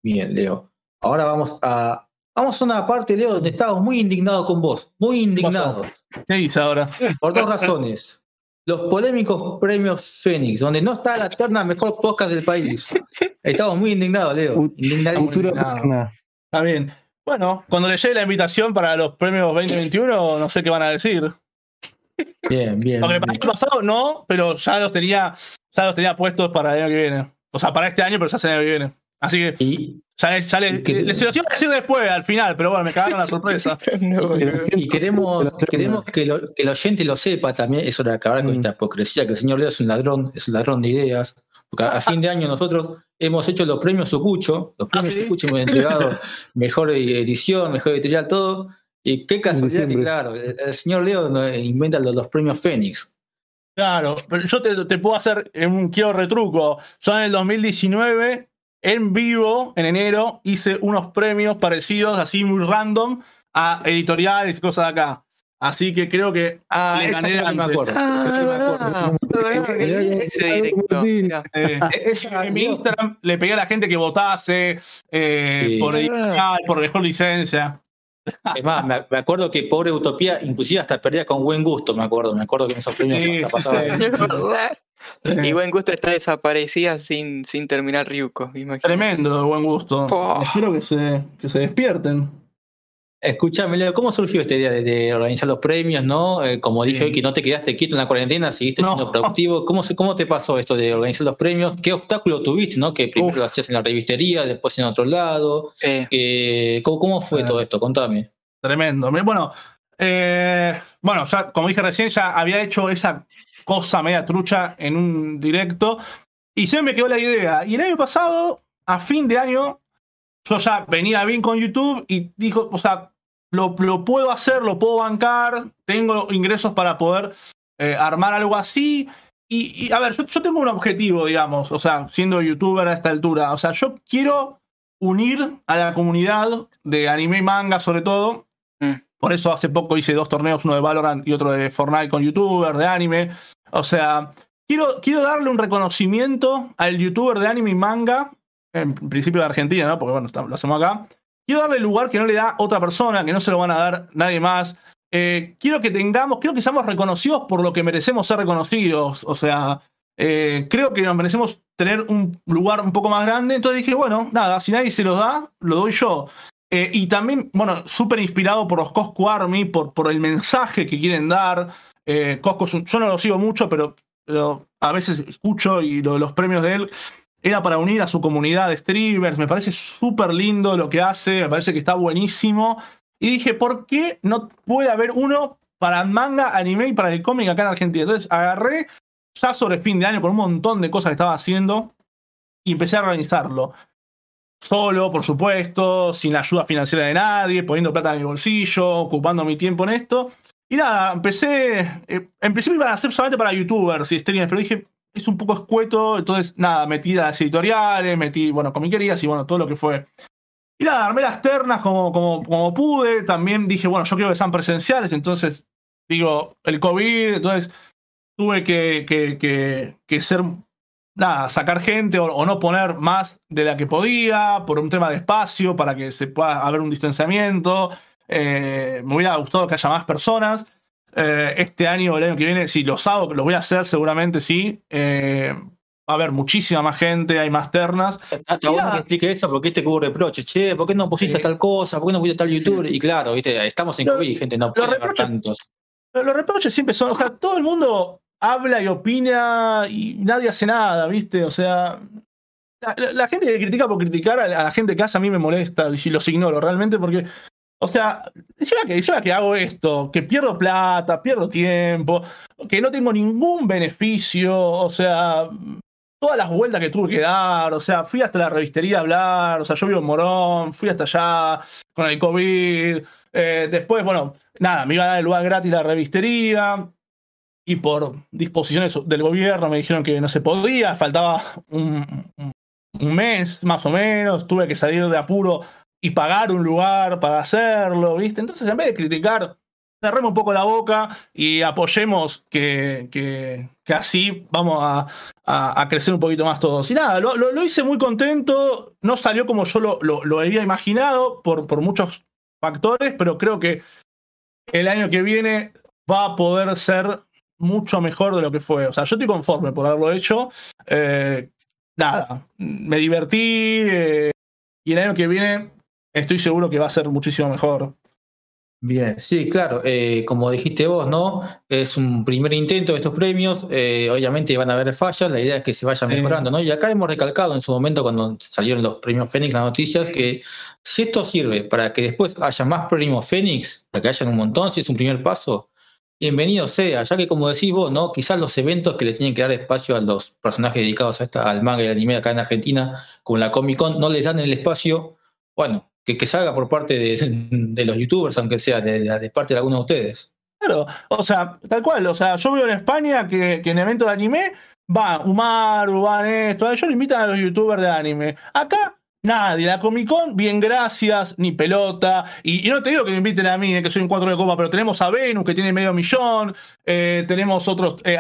Bien, Leo. Ahora vamos a Vamos a una parte, Leo, donde estamos muy indignados con vos. Muy indignados. ¿Qué dice ahora? Por dos razones. Los polémicos premios Fénix, donde no está la terna mejor podcast del país. Estamos muy indignados, Leo. Indignados. Está bien. Bueno, cuando le llegue la invitación para los premios 2021, no sé qué van a decir. Bien, bien. Lo que para el año pasado no, pero ya los tenía, ya los tenía puestos para el año que viene. O sea, para este año, pero ya se el año que viene. Así que. ¿Y? Sale, sale, la situación va a decir después, al final, pero bueno, me cagaron la <laughs> sorpresa. y queremos, queremos que, lo, que, el oyente lo sepa también, eso de acabar con mm. esta hipocresía, que el señor Leo es un ladrón, es un ladrón de ideas. Porque a, fin de año nosotros hemos hecho los premios Sucucho, los premios ¿Ah, Sucucho hemos <laughs> entregado mejor edición, mejor editorial, todo. Y qué casualidad que, claro, el, señor Leo inventa los, los premios Fénix. Claro, pero yo te, te, puedo hacer un quiero retruco. Yo en el 2019 en vivo, en enero, hice unos premios parecidos, así muy random, a editoriales y cosas de acá. Así que creo que ah, le gané no me acuerdo. Ah, en mi Instagram le pegué a la gente que votase eh, por editorial, por mejor licencia. Es más, me, acuerdo que pobre Utopía, inclusive hasta perdía con buen gusto, me acuerdo, me acuerdo que en esos premios sí, pasaba. <laughs> Y buen gusto está desaparecida sin, sin terminar Ryuko. Tremendo de buen gusto. Espero que se, que se despierten. Escúchame, Leo, ¿cómo surgió esta idea de, organizar los premios, no? Eh, como dije hoy, que no te quedaste quieto en la cuarentena, seguiste siendo productivo. ¿Cómo, ¿Cómo te pasó esto de organizar los premios? ¿Qué obstáculo tuviste, no? Que primero lo hacías en la revistería, después en otro lado. ¿cómo, fue todo esto? Contame. Tremendo. Bueno, eh, bueno, ya, como dije recién, ya había hecho esa cosa media trucha en un directo. Y se me quedó la idea. Y el año pasado, a fin de año, yo ya venía bien con YouTube y dijo, o sea, lo, lo puedo hacer, lo puedo bancar, tengo ingresos para poder eh, armar algo así. Y, a ver, yo, yo, tengo un objetivo, digamos, o sea, siendo youtuber a esta altura. O sea, yo quiero unir a la comunidad de anime y manga, sobre todo, mm. Por eso hace poco hice dos torneos, uno de Valorant y otro de Fortnite con youtubers de anime. O sea, quiero, quiero darle un reconocimiento al youtuber de anime y manga, en principio de Argentina, ¿no? Porque bueno, lo hacemos acá. Quiero darle el lugar que no le da otra persona, que no se lo van a dar nadie más. Eh, quiero que tengamos, quiero que seamos reconocidos por lo que merecemos ser reconocidos. O sea, eh, creo que nos merecemos tener un lugar un poco más grande. Entonces dije, bueno, nada, si nadie se lo da, lo doy yo. Eh, y también, bueno, súper inspirado por los Cosco Army, por, por el mensaje que quieren dar. Eh, Cosco, yo no lo sigo mucho, pero, a veces escucho y los premios de él era para unir a su comunidad de streamers. Me parece súper lindo lo que hace, me parece que está buenísimo. Y dije, ¿por qué no puede haber uno para manga, anime y para el cómic acá en Argentina? Entonces agarré ya sobre fin de año por un montón de cosas que estaba haciendo y empecé a organizarlo solo, por supuesto, sin la ayuda financiera de nadie, poniendo plata en mi bolsillo, ocupando mi tiempo en esto. Y nada, empecé, eh, principio iba a ser solamente para youtubers y streamers, pero dije, es un poco escueto, entonces nada, metí las editoriales, metí, bueno, comiquerías y bueno, todo lo que fue. Y nada, armé las ternas como, como, como pude, también dije, bueno, yo quiero que sean presenciales, entonces, digo, el COVID, entonces tuve que, que, que, que ser nada, sacar gente o, no poner más de la que podía por un tema de espacio para que se pueda haber un distanciamiento. Eh, me hubiera gustado que haya más personas. Eh, este año o el año que viene, si los hago, los voy a hacer seguramente sí. Eh, va a haber muchísima más gente, hay más ternas. Hasta vos que explique eso, porque te hubo reproches, che, ¿por qué no pusiste tal cosa? ¿Por qué no pusiste tal youtuber? Y claro, viste, estamos en COVID, gente, no puede haber tantos. Los reproches siempre son, o sea, todo el mundo habla y opina y nadie hace nada, ¿viste? O sea, la, gente que critica por criticar a la, gente que hace a mí me molesta y los ignoro realmente porque, o sea, encima que, hago esto, que pierdo plata, pierdo tiempo, que no tengo ningún beneficio, o sea, todas las vueltas que tuve que dar, o sea, fui hasta la revistería a hablar, o sea, yo vivo en Morón, fui hasta allá con el COVID, eh, después, bueno, nada, me iba a dar el lugar gratis la revistería, y por disposiciones del gobierno me dijeron que no se podía, faltaba un, mes más o menos, tuve que salir de apuro y pagar un lugar para hacerlo, ¿viste? Entonces, en vez de criticar, cerremos un poco la boca y apoyemos que, que, así vamos a, a, crecer un poquito más todos. Y nada, lo, lo, hice muy contento, no salió como yo lo, lo, había imaginado por, por muchos factores, pero creo que el año que viene va a poder ser mucho mejor de lo que fue. O sea, yo estoy conforme por haberlo hecho. Eh, nada, me divertí eh, y el año que viene estoy seguro que va a ser muchísimo mejor. Bien, sí, claro, eh, como dijiste vos, ¿no? Es un primer intento de estos premios, eh, obviamente van a haber fallas, la idea es que se vaya mejorando, ¿no? Y acá hemos recalcado en su momento cuando salieron los premios Fénix, las noticias, que si esto sirve para que después haya más premios Fénix, para que haya un montón, si es un primer paso, bienvenido sea, ya que como decís vos, ¿no? Quizás los eventos que le tienen que dar espacio a los personajes dedicados a esta, al manga y al anime acá en Argentina, como la Comic Con, no les dan el espacio, bueno, que, que salga por parte de, los youtubers, aunque sea de, parte de algunos de ustedes. Claro, o sea, tal cual, o sea, yo veo en España que, en eventos de anime va Umar, van esto, ellos invitan a los youtubers de anime. Acá Nadie, la Comic Con, bien gracias, ni pelota. Y, no te digo que me inviten a mí, eh, que soy un 4 de copa, pero tenemos a Venus, que tiene medio millón, eh, tenemos otros, eh,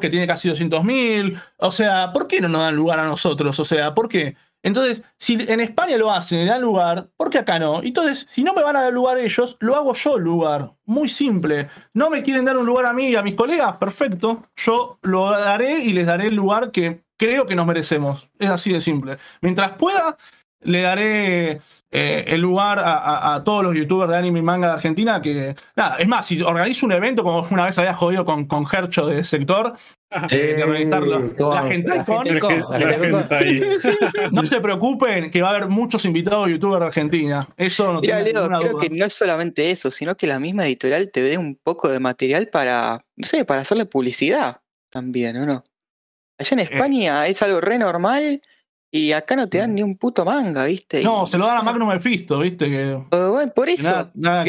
que tiene casi 200 mil. O sea, ¿por qué no nos dan lugar a nosotros? O sea, ¿por qué? Entonces, si en España lo hacen y dan lugar, ¿por qué acá no? Entonces, si no me van a dar lugar ellos, lo hago yo lugar. Muy simple. No me quieren dar un lugar a mí y a mis colegas, perfecto. Yo lo daré y les daré el lugar que creo que nos merecemos. Es así de simple. Mientras pueda, le daré eh, el lugar a, todos los youtubers de anime y manga de Argentina que, nada, es más, si organizo un evento, como una vez había jodido con, con Hercho de sector, eh, de organizarlo, la gente, <laughs> no se preocupen que va a haber muchos invitados youtubers de Argentina. Eso no tiene Leo, creo que no es solamente eso, sino que la misma editorial te dé un poco de material para, no sé, para hacerle publicidad también, ¿o no? Allá en eh. España es algo re normal y acá no te dan ni un puto manga, ¿viste? No, se lo dan a Magnum Mephisto, ¿viste? Que, por eso, que nada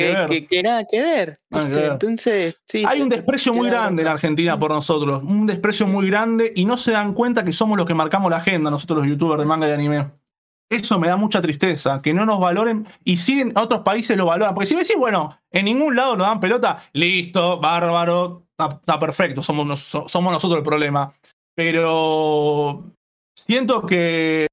que, ver. Entonces, sí. Hay un desprecio muy grande en Argentina por nosotros, un desprecio muy grande y no se dan cuenta que somos los que marcamos la agenda, nosotros los youtubers de manga y anime. Eso me da mucha tristeza, que no nos valoren y siguen otros países lo valoran. Porque si me decís, bueno, en ningún lado nos dan pelota, listo, bárbaro, está, perfecto, somos, somos nosotros el problema pero siento que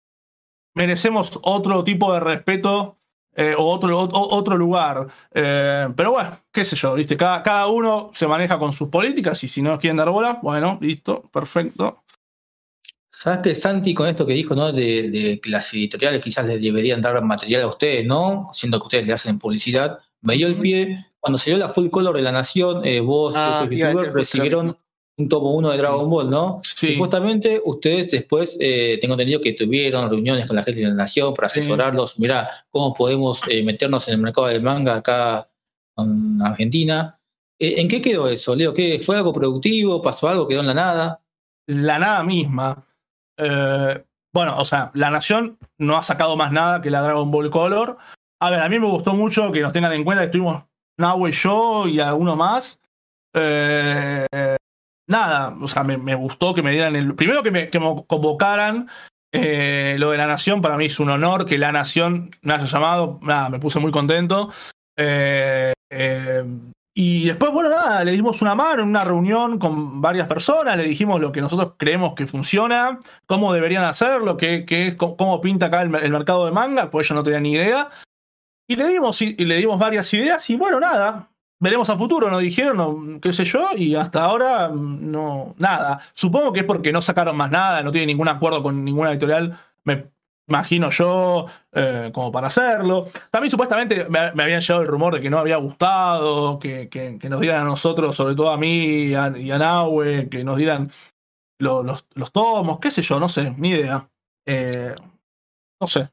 merecemos otro tipo de respeto eh, o otro, otro lugar. Eh, pero bueno, qué sé yo, ¿viste? Cada, cada, uno se maneja con sus políticas y si no quieren dar bola, bueno, listo, perfecto. ¿Sabes que Santi con esto que dijo, ¿no? De, que las editoriales quizás les deberían dar material a ustedes, ¿no? Siendo que ustedes le hacen publicidad. Me dio el pie, cuando salió la full color de la nación, eh, vos, ah, youtubers, recibieron un tomo uno de Dragon Ball, ¿no? Sí. Supuestamente ustedes después, eh, tengo entendido que tuvieron reuniones con la gente de la nación para asesorarlos, mirá, cómo podemos eh, meternos en el mercado del manga acá en Argentina. Eh, ¿En qué quedó eso, Leo? ¿Qué, ¿Fue algo productivo? ¿Pasó algo? ¿Quedó en la nada? La nada misma. bueno, o sea, la nación no ha sacado más nada que la Dragon Ball Color. A ver, a mí me gustó mucho que nos tengan en cuenta que estuvimos Nahue y yo y alguno más. Eh, nada, o sea, me, gustó que me dieran el. Primero que me, convocaran. Eh, lo de la Nación, para mí es un honor que la Nación me haya llamado. Nada, me puse muy contento. Eh, eh, y después, bueno, nada, le dimos una mano en una reunión con varias personas, le dijimos lo que nosotros creemos que funciona, cómo deberían hacerlo, qué, qué, cómo pinta acá el, mercado de manga, pues ellos no tenían ni idea. Y le dimos, y le dimos varias ideas, y bueno, nada, Veremos a futuro, nos dijeron, qué sé yo, y hasta ahora no, nada. Supongo que es porque no sacaron más nada, no tienen ningún acuerdo con ninguna editorial, me imagino yo, eh, como para hacerlo. También supuestamente me, habían llegado el rumor de que no había gustado, que, que, nos dieran a nosotros, sobre todo a mí y a, Nahue, que nos dieran los, los, tomos, qué sé yo, no sé, ni idea. Eh, no sé.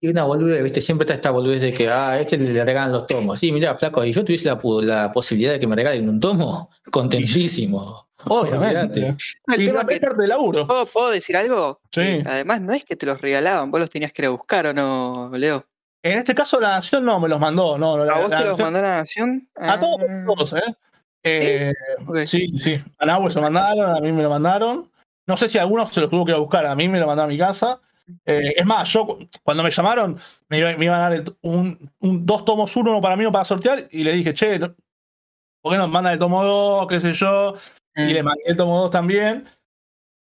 Y una boludez, ¿viste? Siempre está esta boludez de que, ah, a este le regalan los tomos. Sí, mira, flaco, y yo tuviese la, la posibilidad de que me regalen un tomo, <laughs> contentísimo. <laughs> Obviamente. El tema que de laburo. ¿Puedo, ¿Puedo decir algo? Sí. Además, no es que te los regalaban, vos los tenías que ir a buscar o no, Leo. En este caso, la Nación no me los mandó, ¿no? ¿A vos te los mandó la Nación? A todos, ah. todos ¿eh? eh ¿Sí? sí, sí. A Nahue se lo mandaron, a mí me lo mandaron. No sé si algunos se los tuvo que ir a buscar, a mí me lo mandaron a mi casa. Eh, es más, yo cuando me llamaron, me, iban a dar un, dos tomos, uno para mí, uno para sortear, y le dije, che, ¿por qué no mandan el tomo dos? ¿Qué sé yo? Y le mm. mandé el tomo dos también.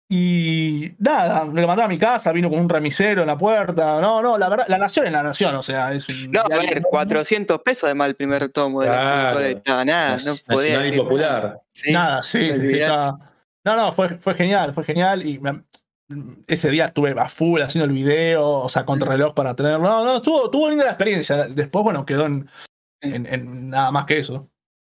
Y nada, me lo mandé a mi casa, vino con un remisero en la puerta. No, no, la verdad, la nación es la nación, o sea, es un. No, a ver, 400 pesos además el primer tomo de la Nada, no podía. popular. Nada, sí. no, no, fue, fue genial, fue genial. Y ese día estuve a full haciendo el video, o sea, contra reloj para tenerlo. No, no, estuvo, estuvo linda la experiencia. Después, bueno, quedó en, en, nada más que eso.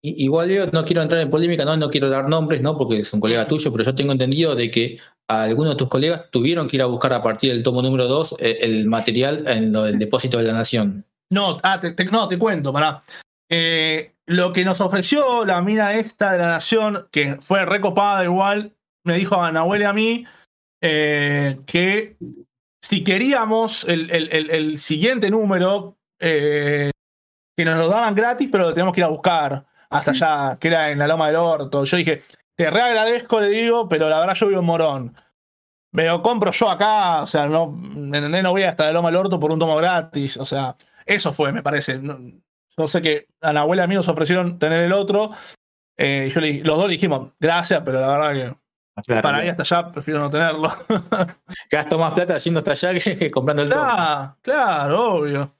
Igual yo no quiero entrar en polémica, no, no quiero dar nombres, ¿no? Porque es un colega tuyo, pero yo tengo entendido de que algunos de tus colegas tuvieron que ir a buscar a partir del tomo número 2 eh, el material en el depósito de la nación. No, ah, te, no, te cuento, para. Eh, lo que nos ofreció la mina esta de la nación, que fue recopada igual, me dijo a Nahuel y a mí eh, que si queríamos el, siguiente número, que nos lo daban gratis, pero lo teníamos que ir a buscar hasta allá, que era en la Loma del Orto. Yo dije, te reagradezco, le digo, pero la verdad yo vivo en Morón. Me lo compro yo acá, o sea, no, no voy hasta la Loma del Orto por un tomo gratis, o sea, eso fue, me parece. No, sé que a la abuela mía nos ofrecieron tener el otro. Eh, yo los dos le dijimos, gracias, pero la verdad que para ir hasta allá prefiero no tenerlo. <laughs> Gasto más plata haciendo hasta allá que, comprando el claro, Claro, obvio.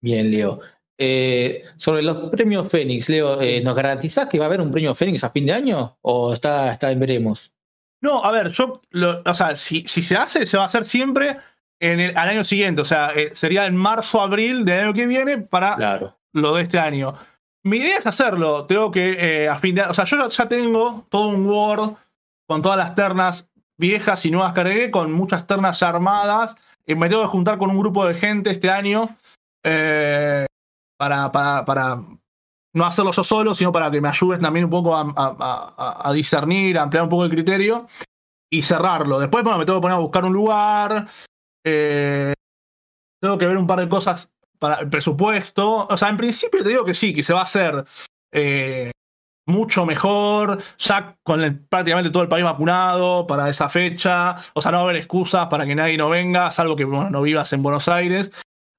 Bien, Leo. Eh, sobre los premios Fénix, Leo, eh, ¿nos garantizás que va a haber un premio Fénix a fin de año o está, está en veremos? No, a ver, yo, o sea, si, si, se hace, se va a hacer siempre en el, al año siguiente, o sea, eh, sería en marzo, abril del año que viene para lo de este año. Mi idea es hacerlo, tengo que a fin de o sea, yo ya tengo todo un Word con todas las ternas viejas y nuevas que agregué, con muchas ternas armadas, y me tengo que juntar con un grupo de gente este año. Eh, para, para, para no hacerlo yo solo, sino para que me ayudes también un poco a, discernir, a ampliar un poco el criterio y cerrarlo. Después, bueno, me tengo que poner a buscar un lugar. Eh, tengo que ver un par de cosas para el presupuesto. O sea, en principio te digo que sí, que se va a hacer eh, mucho mejor, ya con prácticamente todo el país vacunado para esa fecha. O sea, no va a haber excusas para que nadie no venga, salvo que no vivas en Buenos Aires.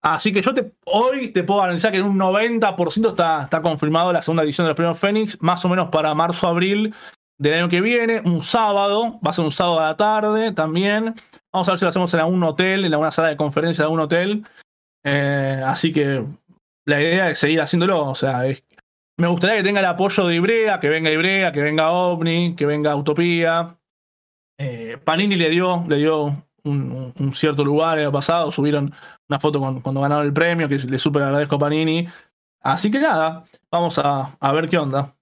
Así que yo te, hoy te puedo garantizar que en un 90% está, está confirmado la segunda edición de los premios Fénix, más o menos para marzo-abril del año que viene, un sábado, va a ser un sábado a la tarde también. Vamos a ver si lo hacemos en algún hotel, en alguna sala de conferencia de algún hotel. Eh, así que la idea es seguir haciéndolo. O sea, me gustaría que tenga el apoyo de Ibrea, que venga Ibrea, que venga OVNI, que venga Utopía. Eh, Panini le dio, le dio un, cierto lugar el pasado, subieron una foto cuando ganaron el premio, que le súper agradezco a Panini. Así que nada, vamos a, ver qué onda.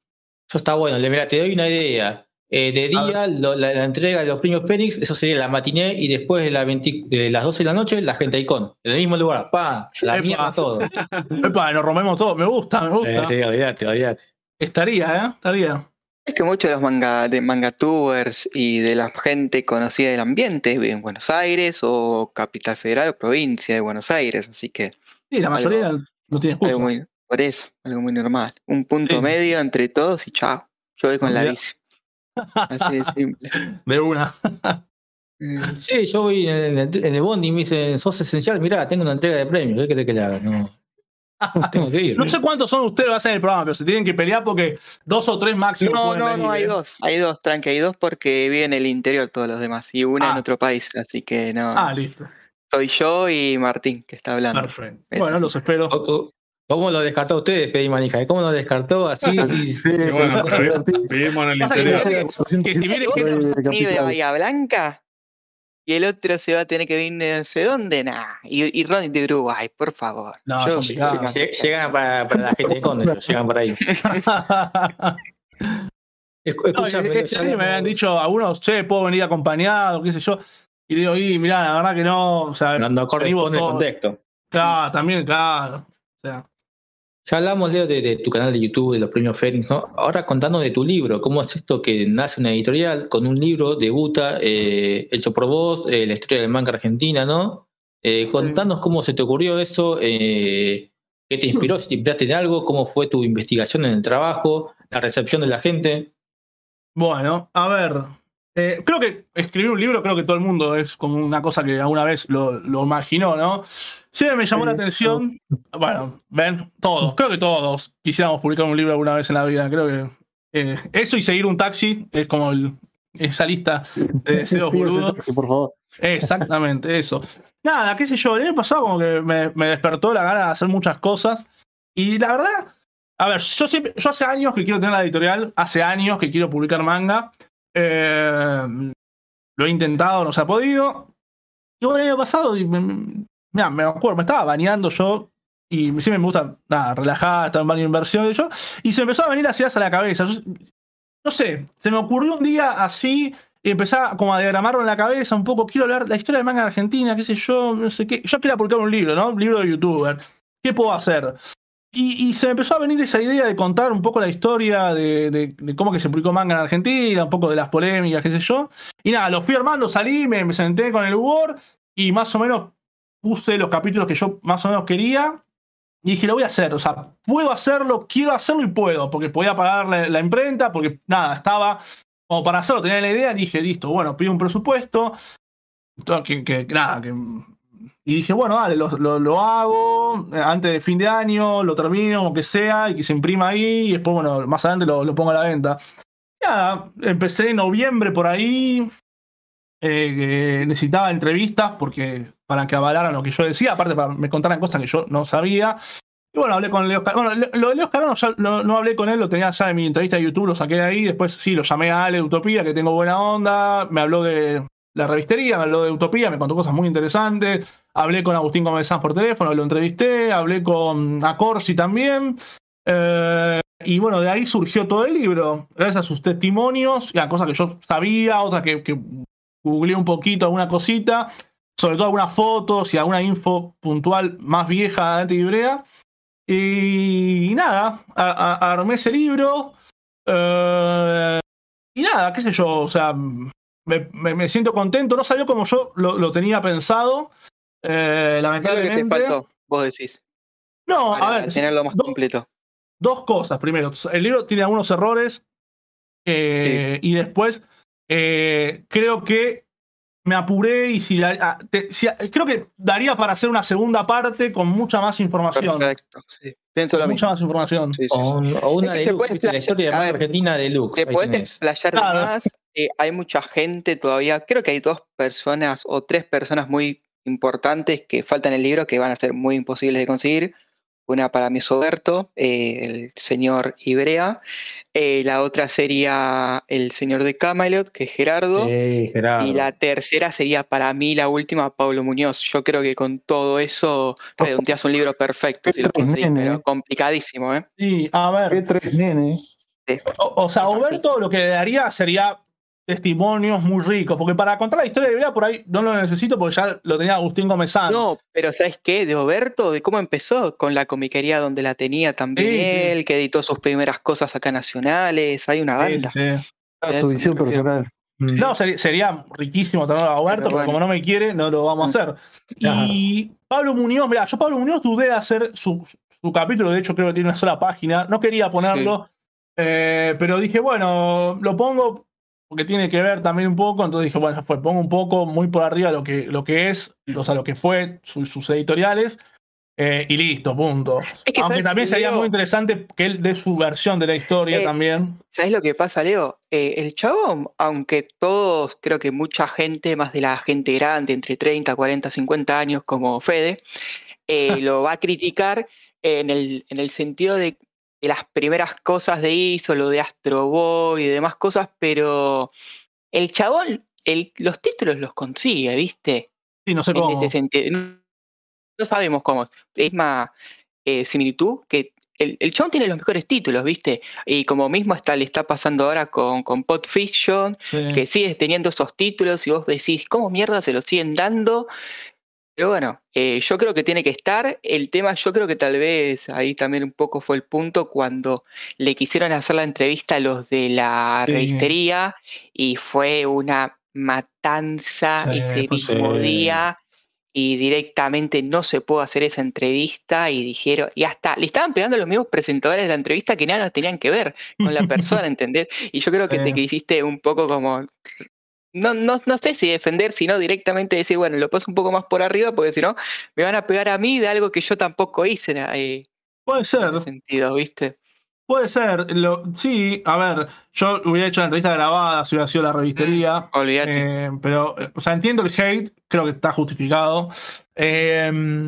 Eso está bueno, te doy una idea. Eh, de día, la, entrega de los premios Fénix, eso sería la matiné y después de, la de las 12 de la noche, la gente Icon. En el mismo lugar, pa, la mierda todo. <laughs> Epa, nos romemos todo, me gusta, me gusta. Sí, sí, olvídate, olvídate. Estaría, ¿eh? Estaría. Es que muchos de los manga, de manga tours y de la gente conocida del ambiente viven en Buenos Aires o Capital Federal o provincia de Buenos Aires, así que. Sí, la mayoría no tiene excusa. por eso, algo muy normal. Un punto medio entre todos y chao. Yo voy con la bici. Así de simple. <laughs> De una. <laughs> Mm. sí, yo voy en el, en el bondi y me dicen, sos esencial, mirá, tengo una entrega de premios, ¿qué querés que le haga? No. <laughs> no sé cuántos son ustedes lo hacen en el programa, pero se tienen que pelear porque dos o tres máximo. No, no, no, hay ¿eh? dos. Hay dos, tranqui, hay dos porque viven en el interior todos los demás. Y una en ah. otro país, así que no. Ah, listo. Soy yo y Martín que está hablando. Perfecto. Bueno, los espero. ¿Cómo lo descartó ustedes, Fede Manija? ¿Cómo lo descartó? Así, <laughs> sí, sí. bueno, vivimos en el interior. Que si viene de Bahía Blanca, y el otro se va a tener que venir no sé dónde, nah. Y, y Ronnie de Uruguay, por favor. No, son llegan para, para, la gente de Conde, llegan por ahí. <laughs> Escúchame, este me habían dicho algunos, che, puedo venir acompañado, qué sé yo. Y digo, y mirá, la verdad que no. O sea, no, no corresponde el contexto. Claro, también, claro. O sea, ya hablamos, Leo, de, tu canal de YouTube, de los premios Fénix, ¿no? Ahora contanos de tu libro, ¿cómo es esto que nace una editorial con un libro, debuta, eh, hecho por vos, eh, la historia del manga argentina, ¿no? Eh, contanos cómo se te ocurrió eso, qué te inspiró, <laughs> si te inspiraste en algo, cómo fue tu investigación en el trabajo, la recepción de la gente. Bueno, a ver, eh, creo que escribir un libro, creo que todo el mundo es como una cosa que alguna vez lo, imaginó, ¿no? Sí, me llamó la atención. Bueno, ven, todos, creo que todos quisiéramos publicar un libro alguna vez en la vida. Creo que eh, eso y seguir un taxi es como esa lista de deseos boludos. por favor. Exactamente, eso. Nada, qué sé yo, el año pasado como que me, me, despertó la gana de hacer muchas cosas. Y la verdad, a ver, yo, siempre, yo hace años que quiero tener la editorial, hace años que quiero publicar manga. Eh, lo he intentado, no se ha podido. Y bueno, el año pasado, me, acuerdo, me estaba bañando yo y siempre me gusta nada, relajar, estar en baño de inversión y yo, y se empezó a venir así a la cabeza. no sé, se me ocurrió un día así y empecé como a diagramarlo en la cabeza un poco. Quiero hablar de la historia del manga de Argentina, qué sé yo, no sé qué. Yo quería publicar un libro, ¿no? Un libro de youtuber. ¿Qué puedo hacer? Y, se me empezó a venir esa idea de contar un poco la historia de, cómo que se publicó manga en Argentina, un poco de las polémicas, qué sé yo. Y nada, lo fui armando, salí, me, me senté con el Word y más o menos puse los capítulos que yo más o menos quería. Y dije, lo voy a hacer. O sea, puedo hacerlo, quiero hacerlo y puedo. Porque podía pagar la, imprenta, porque nada, estaba como para hacerlo, tenía la idea. Dije, listo, bueno, pido un presupuesto. Que, que nada, que y dije, bueno, dale, lo, hago eh, antes de fin de año, lo termino, como que sea, y que se imprima ahí, y después, bueno, más adelante lo, pongo a la venta. Ya, empecé en noviembre por ahí. Eh, necesitaba entrevistas porque para que avalaran lo que yo decía, aparte para que me contaran cosas que yo no sabía. Y bueno, hablé con Leo Bueno, lo de Leo Carano no, no, hablé con él, lo tenía ya en mi entrevista de YouTube, lo saqué de ahí. Después sí, lo llamé a Ale de Utopía, que tengo buena onda. Me habló de la revistería, me habló de Utopía, me contó cosas muy interesantes. Hablé con Agustín Gómez Sanz por teléfono, lo entrevisté, hablé con Acorsi también. Eh, y bueno, de ahí surgió todo el libro, gracias a sus testimonios, y a cosas que yo sabía, otras que, que googleé un poquito, alguna cosita, sobre todo algunas fotos y alguna info puntual más vieja de Ibrea. Y, nada, armé ese libro. Eh, y nada, qué sé yo, o sea, me, siento contento. No salió como yo lo, tenía pensado. Eh, lamentablemente. ¿Qué te faltó? Vos decís. No, a ver. Tenerlo más completo. Dos cosas. Primero, el libro tiene algunos errores. Eh, y después, eh, creo que me apuré y si, ah, creo que daría para hacer una segunda parte con mucha más información. Perfecto, sí. Pienso lo mucha más información. o, una de la historia de Argentina de Lux. Te puedes explayar más eh, hay mucha gente todavía, creo que hay dos personas o tres personas muy importantes que faltan en el libro que van a ser muy imposibles de conseguir. Una para mi Soberto, eh, el señor Ibrea. Eh, la otra sería el señor de Camelot, que es Gerardo. Y la tercera sería para mí la última, Pablo Muñoz. Yo creo que con todo eso redondeas un libro perfecto, si lo pero complicadísimo, ¿eh? Sí, a ver. tres nenes? O, o, sea, Oberto lo que le daría sería testimonios muy ricos, porque para contar la historia de vida por ahí no lo necesito porque ya lo tenía Agustín Gómez No, pero ¿sabes qué? De Oberto, de cómo empezó con la comiquería donde la tenía también él, que editó sus primeras cosas acá nacionales, hay una banda. Sí, ah, su visión personal. Mm. No, sería, riquísimo tenerlo a Oberto, pero, como no me quiere, no lo vamos a hacer. Y Pablo Muñoz, mira, yo Pablo Muñoz dudé de hacer su, capítulo, de hecho creo que tiene una sola página, no quería ponerlo, eh, pero dije, bueno, lo pongo que tiene que ver también un poco, entonces dije, bueno, pues pongo un poco muy por arriba lo que, lo que es, o sea, lo que fue sus editoriales, eh, y listo, punto. Aunque también sería muy interesante que él dé su versión de la historia eh, también. ¿Sabes lo que pasa, Leo? Eh, el chavo, aunque todos, creo que mucha gente, más de la gente grande, entre 30, 40, 50 años, como Fede, <laughs> lo va a criticar en el, en el sentido de de las primeras cosas de ISO, lo de Astro Boy y demás cosas, pero el chabón, los títulos los consigue, ¿viste? Sí, no sé cómo. No, sabemos cómo. Es más eh, similitud que el, el, chabón tiene los mejores títulos, ¿viste? Y como mismo está, le está pasando ahora con, con Pod Fiction, que sigue teniendo esos títulos y vos decís, ¿cómo mierda se los siguen dando? Pero bueno, eh, yo creo que tiene que estar. El tema, yo creo que tal vez ahí también un poco fue el punto cuando le quisieron hacer la entrevista a los de la revistería y fue una matanza ese mismo día y directamente no se pudo hacer esa entrevista y dijeron, y hasta le estaban pegando los mismos presentadores de la entrevista que nada tenían que ver con la persona, <laughs> ¿entendés? Y yo creo que te hiciste un poco como no, no, no sé si defender, sino directamente decir, bueno, lo paso un poco más por arriba, porque si no, me van a pegar a mí de algo que yo tampoco hice. Eh, Puede ser. En ese sentido, ¿viste? Puede ser. Lo, sí, a ver, yo hubiera hecho la entrevista grabada si hubiera sido la revistería. Mm, olvídate. Eh, pero, o sea, entiendo el hate, creo que está justificado. Em,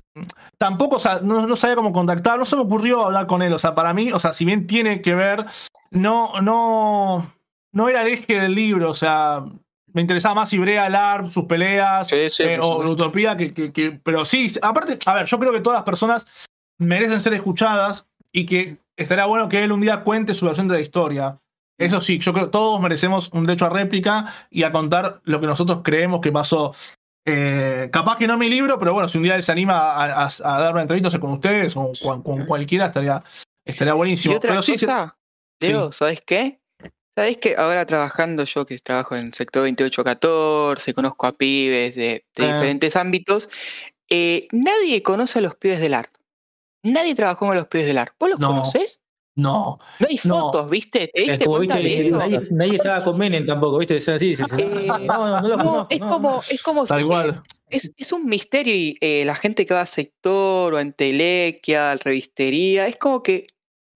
tampoco, o sea, no, no, sabía cómo contactar, no se me ocurrió hablar con él. O sea, para mí, o sea, si bien tiene que ver, no, no, no era el eje del libro, o sea, me interesaba más Ibrea, LARP, sus peleas, eh, o Utopía, que, que, pero sí, aparte, a ver, yo creo que todas las personas merecen ser escuchadas y que estaría bueno que él un día cuente su versión de la historia. Eso sí, yo creo que todos merecemos un derecho a réplica y a contar lo que nosotros creemos que pasó. Eh, capaz que no mi libro, pero bueno, si un día él se anima a, dar una entrevista con ustedes o con, cualquiera, estaría, estaría buenísimo. pero sí, Leo, ¿sabes qué? ¿Sabes que ahora trabajando yo, que trabajo en el sector 2814, conozco a pibes de, ah. diferentes ámbitos, eh, nadie conoce a los pibes del ARP. Nadie trabajó con los pibes del ARP. ¿Vos los conoces? No. No hay fotos, ¿viste? nadie, estaba con Menem tampoco, ¿viste? Es así. Eh, no, no, no, no, es como, es como Tal igual. Es, es, un misterio y eh, la gente que va a sector o a entelequia, a revistería, es como que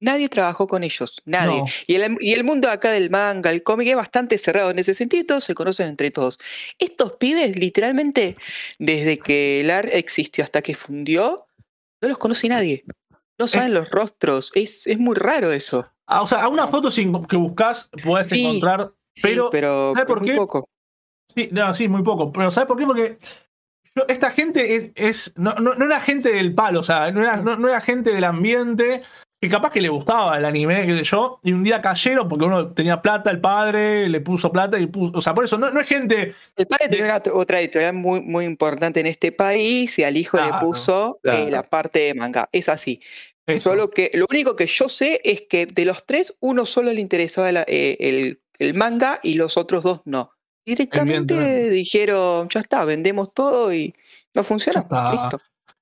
Nadie trabajó con ellos, nadie. Y, el, y, el, mundo acá del manga, el cómic es bastante cerrado en ese sentido, todos se conocen entre todos. Estos pibes, literalmente, desde que el AR existió hasta que fundió, no los conoce nadie. No saben los rostros, es, es, muy raro eso. Ah, o sea, a una foto sin, que buscas puedes encontrar, pero, pero ¿sabes por muy qué? poco. Sí, no, sí, muy poco. Pero ¿sabes por qué? Porque esta gente es, no, no, no, era gente del palo, o sea, no era, no era gente del ambiente que capaz que le gustaba el anime, qué sé yo, y un día cayeron porque uno tenía plata, el padre le puso plata y puso. O sea, por eso no, no es gente. El padre tenía otra editorial muy, muy importante en este país y al hijo le puso eh, la parte de manga. Es así. Solo que lo único que yo sé es que de los tres, uno solo le interesaba eh, el, el, manga y los otros dos no. Directamente dijeron, ya está, vendemos todo y no funciona. Listo.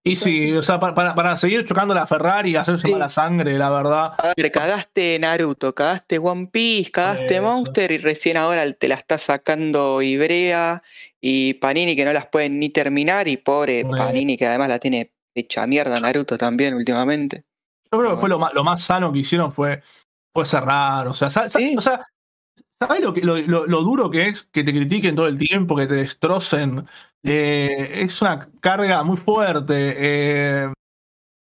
Y sí, o sea, para, seguir chocando la Ferrari y hacerse mala sangre, la verdad. Cagaste Naruto, cagaste One Piece, cagaste Monster y recién ahora te la está sacando Ibrea y Panini que no las pueden ni terminar y pobre Panini que además la tiene hecha mierda Naruto también últimamente. Yo creo que fue lo más, lo más sano que hicieron fue, fue cerrar, o sea, o sea ¿Sabes lo, lo, duro que es que te critiquen todo el tiempo, que te destrocen? Eh, es una carga muy fuerte. Eh,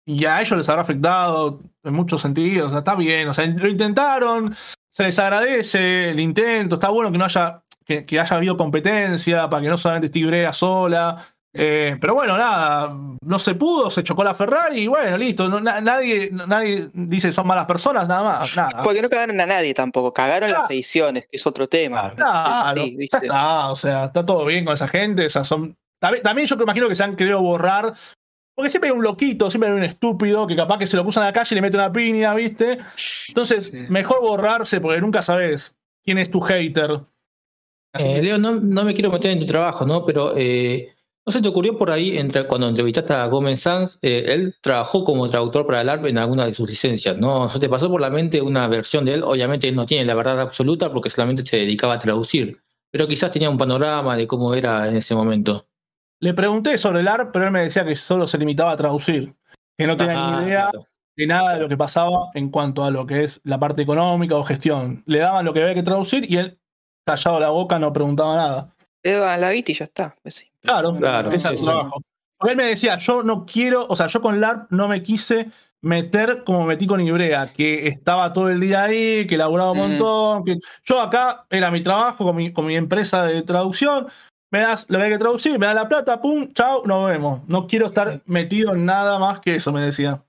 y a ellos les habrá afectado en muchos sentidos. Está bien. O sea, lo intentaron, se les agradece el intento. Está bueno que no haya, que, que haya habido competencia para que no solamente esté Ibrea sola. Eh, pero bueno, nada, no se pudo, se chocó la Ferrari y bueno, listo. nadie, nadie dice son malas personas, nada más. Nada. Porque no cagaron a nadie tampoco, cagaron las ediciones, que es otro tema. o sea, está todo bien con esa gente. son, también, yo me imagino que se han querido borrar. Porque siempre hay un loquito, siempre hay un estúpido que capaz que se lo puso en la calle y le mete una piña, ¿viste? Entonces, mejor borrarse porque nunca sabes quién es tu hater. Eh, Leo, no, no, me quiero meter en tu trabajo, ¿no? Pero eh, ¿No se te ocurrió por ahí, entre, cuando entrevistaste a Gómez Sanz, eh, él trabajó como traductor para el ARP en alguna de sus licencias, ¿no? ¿Se te pasó por la mente una versión de él? Obviamente él no tiene la verdad absoluta porque solamente se dedicaba a traducir, pero quizás tenía un panorama de cómo era en ese momento. Le pregunté sobre el ARP, pero él me decía que solo se limitaba a traducir, que no tenía ni ah, idea de nada de lo que pasaba en cuanto a lo que es la parte económica o gestión. Le daban lo que había que traducir y él, callado la boca, no preguntaba nada. Le daban la guita y ya está. Pues sí. Claro, claro. trabajo. Él me decía, yo no quiero, o sea, yo con LARP no me quise meter como metí con Ibrea, que estaba todo el día ahí, que laburaba un montón. Que yo acá era mi trabajo con mi, con mi empresa de traducción. Me das lo que hay que traducir, me da la plata, pum, chao, nos vemos. No quiero estar metido en nada más que eso, me decía.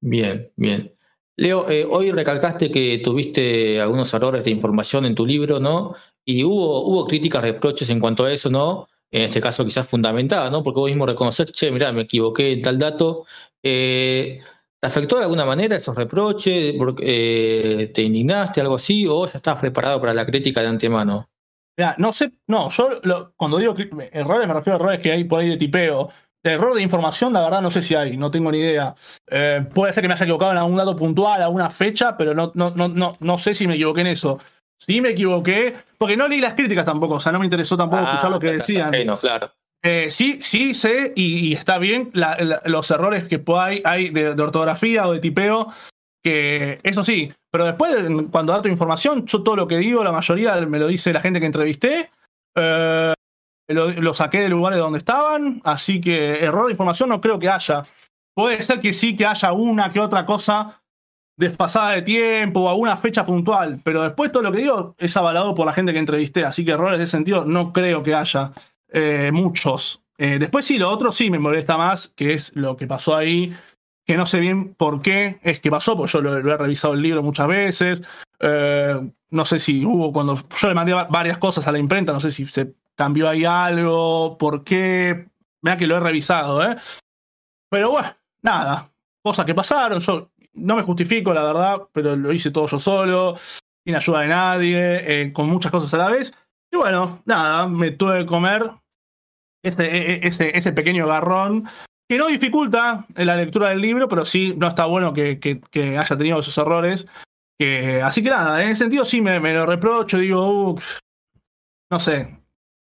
Bien, bien. Leo, eh, hoy recalcaste que tuviste algunos errores de información en tu libro, ¿no? Y hubo, hubo críticas, reproches en cuanto a eso, ¿no? En este caso quizás fundamentada, ¿no? Porque vos mismo reconoces, che, mirá, me equivoqué en tal dato. Eh, ¿Te afectó de alguna manera esos reproches? Eh, ¿Te indignaste, algo así? ¿O ya estabas preparado para la crítica de antemano? Mira, no sé, no, yo cuando digo errores me refiero a errores que hay por ahí de tipeo error de información, la verdad, no sé si hay, no tengo ni idea. Eh, puede ser que me haya equivocado en algún dato puntual, alguna fecha, pero no, no, no, no, no sé si me equivoqué en eso. Sí me equivoqué, porque no leí las críticas tampoco, o sea, no me interesó tampoco ah, escuchar lo que decían. claro. Eh, sí, sí sé, y, está bien los errores que hay, hay de, ortografía o de tipeo, que eso sí, pero después, cuando dato información, yo todo lo que digo, la mayoría me lo dice la gente que entrevisté. Eh, lo, saqué de lugares donde estaban, así que error de información no creo que haya. Puede ser que sí que haya una que otra cosa desfasada de tiempo o alguna fecha puntual, pero después todo lo que digo es avalado por la gente que entrevisté, así que errores de ese sentido no creo que haya eh, muchos. Eh, después sí, lo otro sí me molesta más, que es lo que pasó ahí, que no sé bien por qué es que pasó, porque yo lo, he revisado el libro muchas veces. Eh, no sé si hubo cuando. Yo le mandé varias cosas a la imprenta, no sé si se cambió ahí algo, por qué. Mira que lo he revisado, ¿eh? Pero bueno, nada. Cosas que pasaron. Yo no me justifico, la verdad, pero lo hice todo yo solo, sin ayuda de nadie, eh, con muchas cosas a la vez. Y bueno, nada, me tuve que comer ese, e, e, ese, ese pequeño garrón que no dificulta la lectura del libro, pero sí no está bueno que, haya tenido esos errores. Que, así que nada, en ese sentido sí me, lo reprocho, digo, no sé,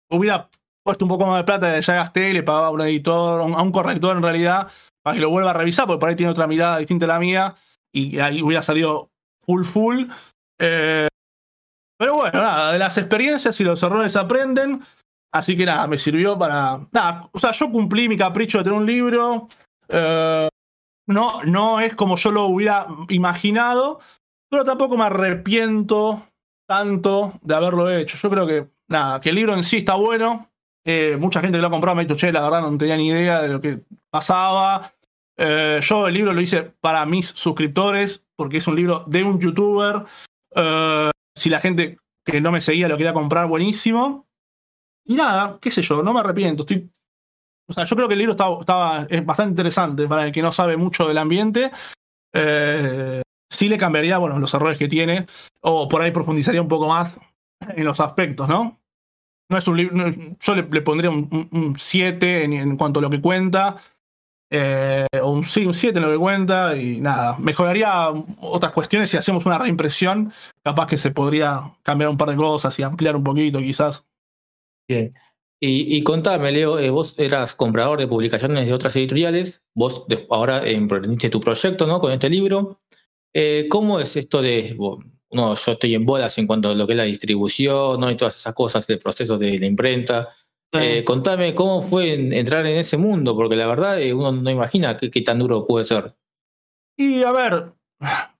hubiera puesto un poco más de plata, ya gasté y le pagaba a un editor, a un corrector en realidad, para que lo vuelva a revisar, porque por ahí tiene otra mirada distinta a la mía, y ahí hubiera salido full full. Eh, pero bueno, nada, de las experiencias y los errores aprenden. Así que nada, me sirvió para. Nada, o sea, yo cumplí mi capricho de tener un libro. Eh, no, no es como yo lo hubiera imaginado, pero tampoco me arrepiento tanto de haberlo hecho. Yo creo que, nada, que el libro en sí está bueno. Eh, mucha gente que lo ha comprado me ha dicho, che, la verdad no tenía ni idea de lo que pasaba. Eh, yo el libro lo hice para mis suscriptores, porque es un libro de un youtuber. si la gente que no me seguía lo quería comprar, buenísimo. Y nada, qué sé yo, no me arrepiento. O sea, yo creo que el libro estaba, es bastante interesante para el que no sabe mucho del ambiente. Eh, sí le cambiaría, bueno, los errores que tiene, o por ahí profundizaría un poco más en los aspectos, ¿no? No es un libro, yo le, pondría un 7 en, cuanto a lo que cuenta, eh, o un 7 en lo que cuenta, y nada, mejoraría otras cuestiones si hacemos una reimpresión, capaz que se podría cambiar un par de cosas y ampliar un poquito quizás. Bien. Y, contame, Leo, eh, vos eras comprador de publicaciones de otras editoriales, vos ahora emprendiste tu proyecto ¿no? con este libro. Eh, ¿Cómo es esto de, no, yo estoy en bolas en cuanto a lo que es la distribución ¿no? y todas esas cosas, el proceso de la imprenta? Eh, contame cómo fue entrar en ese mundo, porque la verdad uno no imagina qué, tan duro puede ser. Y a ver,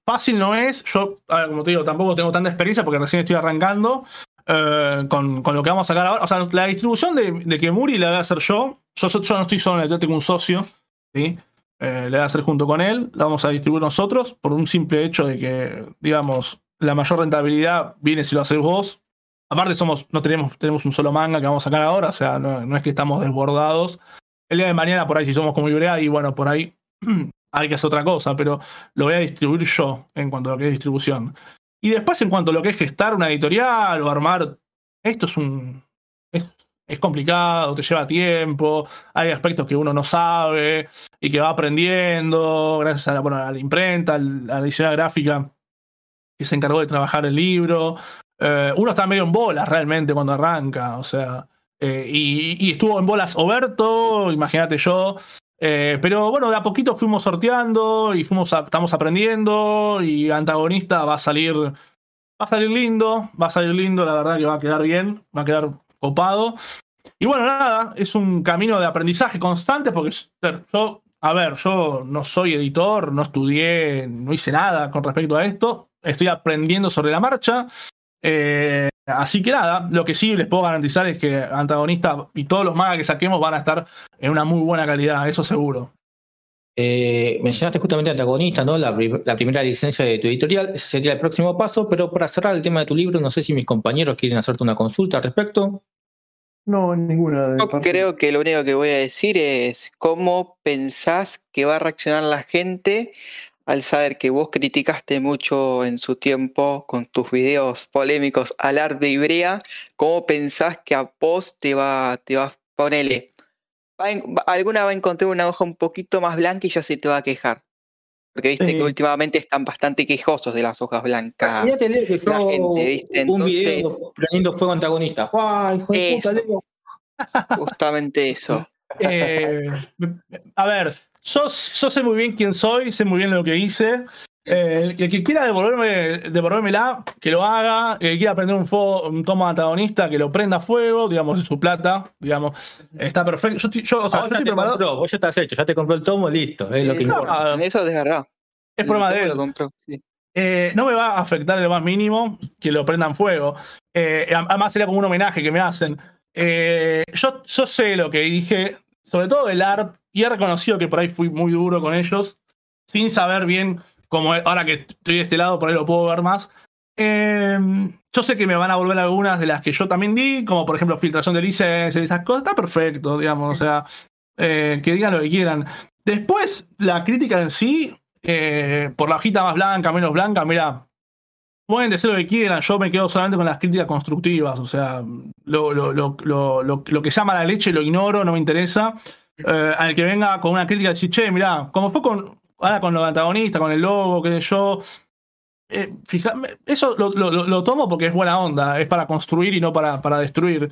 fácil no es. Yo, como te digo, tampoco tengo tanta experiencia porque recién estoy arrancando. Eh, con, lo que vamos a sacar ahora. O sea, la distribución de, de que Muri la voy a hacer yo. Yo, no estoy solo, yo tengo un socio. ¿sí? Eh, le voy a hacer junto con él. La vamos a distribuir nosotros por un simple hecho de que, digamos, la mayor rentabilidad viene si lo haces vos. Aparte, somos, no tenemos, tenemos un solo manga que vamos a sacar ahora. O sea, no, es que estamos desbordados. El día de mañana, por ahí, si somos como Ibrea, y bueno, por ahí <clears throat> hay que hacer otra cosa, pero lo voy a distribuir yo en cuanto a lo que es distribución. Y después, en cuanto a lo que es gestar una editorial o armar, esto es un. Es, complicado, te lleva tiempo, hay aspectos que uno no sabe y que va aprendiendo gracias a la, a la imprenta, a la edición gráfica que se encargó de trabajar el libro. Eh, uno está medio en bolas realmente cuando arranca, o sea, eh, y, estuvo en bolas Oberto, imagínate yo, eh, pero bueno, de a poquito fuimos sorteando y fuimos estamos aprendiendo y antagonista va a salir va a salir lindo, va a salir lindo, la verdad que va a quedar bien, va a quedar copado. Y bueno, nada, es un camino de aprendizaje constante porque yo, a ver, yo no soy editor, no estudié, no hice nada con respecto a esto, estoy aprendiendo sobre la marcha. Eh, Así que nada, lo que sí les puedo garantizar es que Antagonista y todos los magas que saquemos van a estar en una muy buena calidad, eso seguro. Eh, mencionaste justamente Antagonista, ¿no? La, primera licencia de tu editorial, ese sería el próximo paso, pero para cerrar el tema de tu libro, no sé si mis compañeros quieren hacerte una consulta al respecto. No, ninguna. Yo creo que lo único que voy a decir es cómo pensás que va a reaccionar la gente al saber que vos criticaste mucho en su tiempo con tus videos polémicos al arte de Ibrea, ¿cómo pensás que a vos te va, te va a ponerle? alguna va a encontrar una hoja un poquito más blanca y ya se te va a quejar. Porque viste que últimamente están bastante quejosos de las hojas blancas. Ya te leo que la gente, ¿viste? un video prendiendo fuego antagonista. ¡Ay, Justamente eso. <laughs> Eh, a ver, yo, sé muy bien quién soy, sé muy bien lo que hice. Eh, el, que quiera devolverme, devolvérmela, que lo haga. El que quiera prender un, fuego, un tomo antagonista, que lo prenda a fuego, digamos, es su plata, digamos. Está perfecto. Yo, yo, o sea, ya te Compró, vos ya estás hecho, ya te compró el tomo, listo, es lo que importa. Eso es verdad. Es problema de él. no me va a afectar lo más mínimo que lo prendan fuego. además sería como un homenaje que me hacen. yo, yo sé lo que dije, sobre todo del ARP, y he reconocido que por ahí fui muy duro con ellos, sin saber bien cómo ahora que estoy de este lado, por ahí lo puedo ver más. Em, yo sé que me van a volver algunas de las que yo también di, como por ejemplo filtración de licencias y esas cosas. Está perfecto, digamos, o sea, eh, que digan lo que quieran. Después, la crítica en sí, eh, por la hojita más blanca, menos blanca, mira, pueden decir lo que quieran, yo me quedo solamente con las críticas constructivas, o sea, lo, lo, lo, lo que llama la leche lo ignoro, no me interesa. Eh, al que venga con una crítica decir, che, mirá, como fue con, ahora con los antagonistas, con el logo, qué sé yo, eh, eso lo, tomo porque es buena onda, es para construir y no para, para destruir.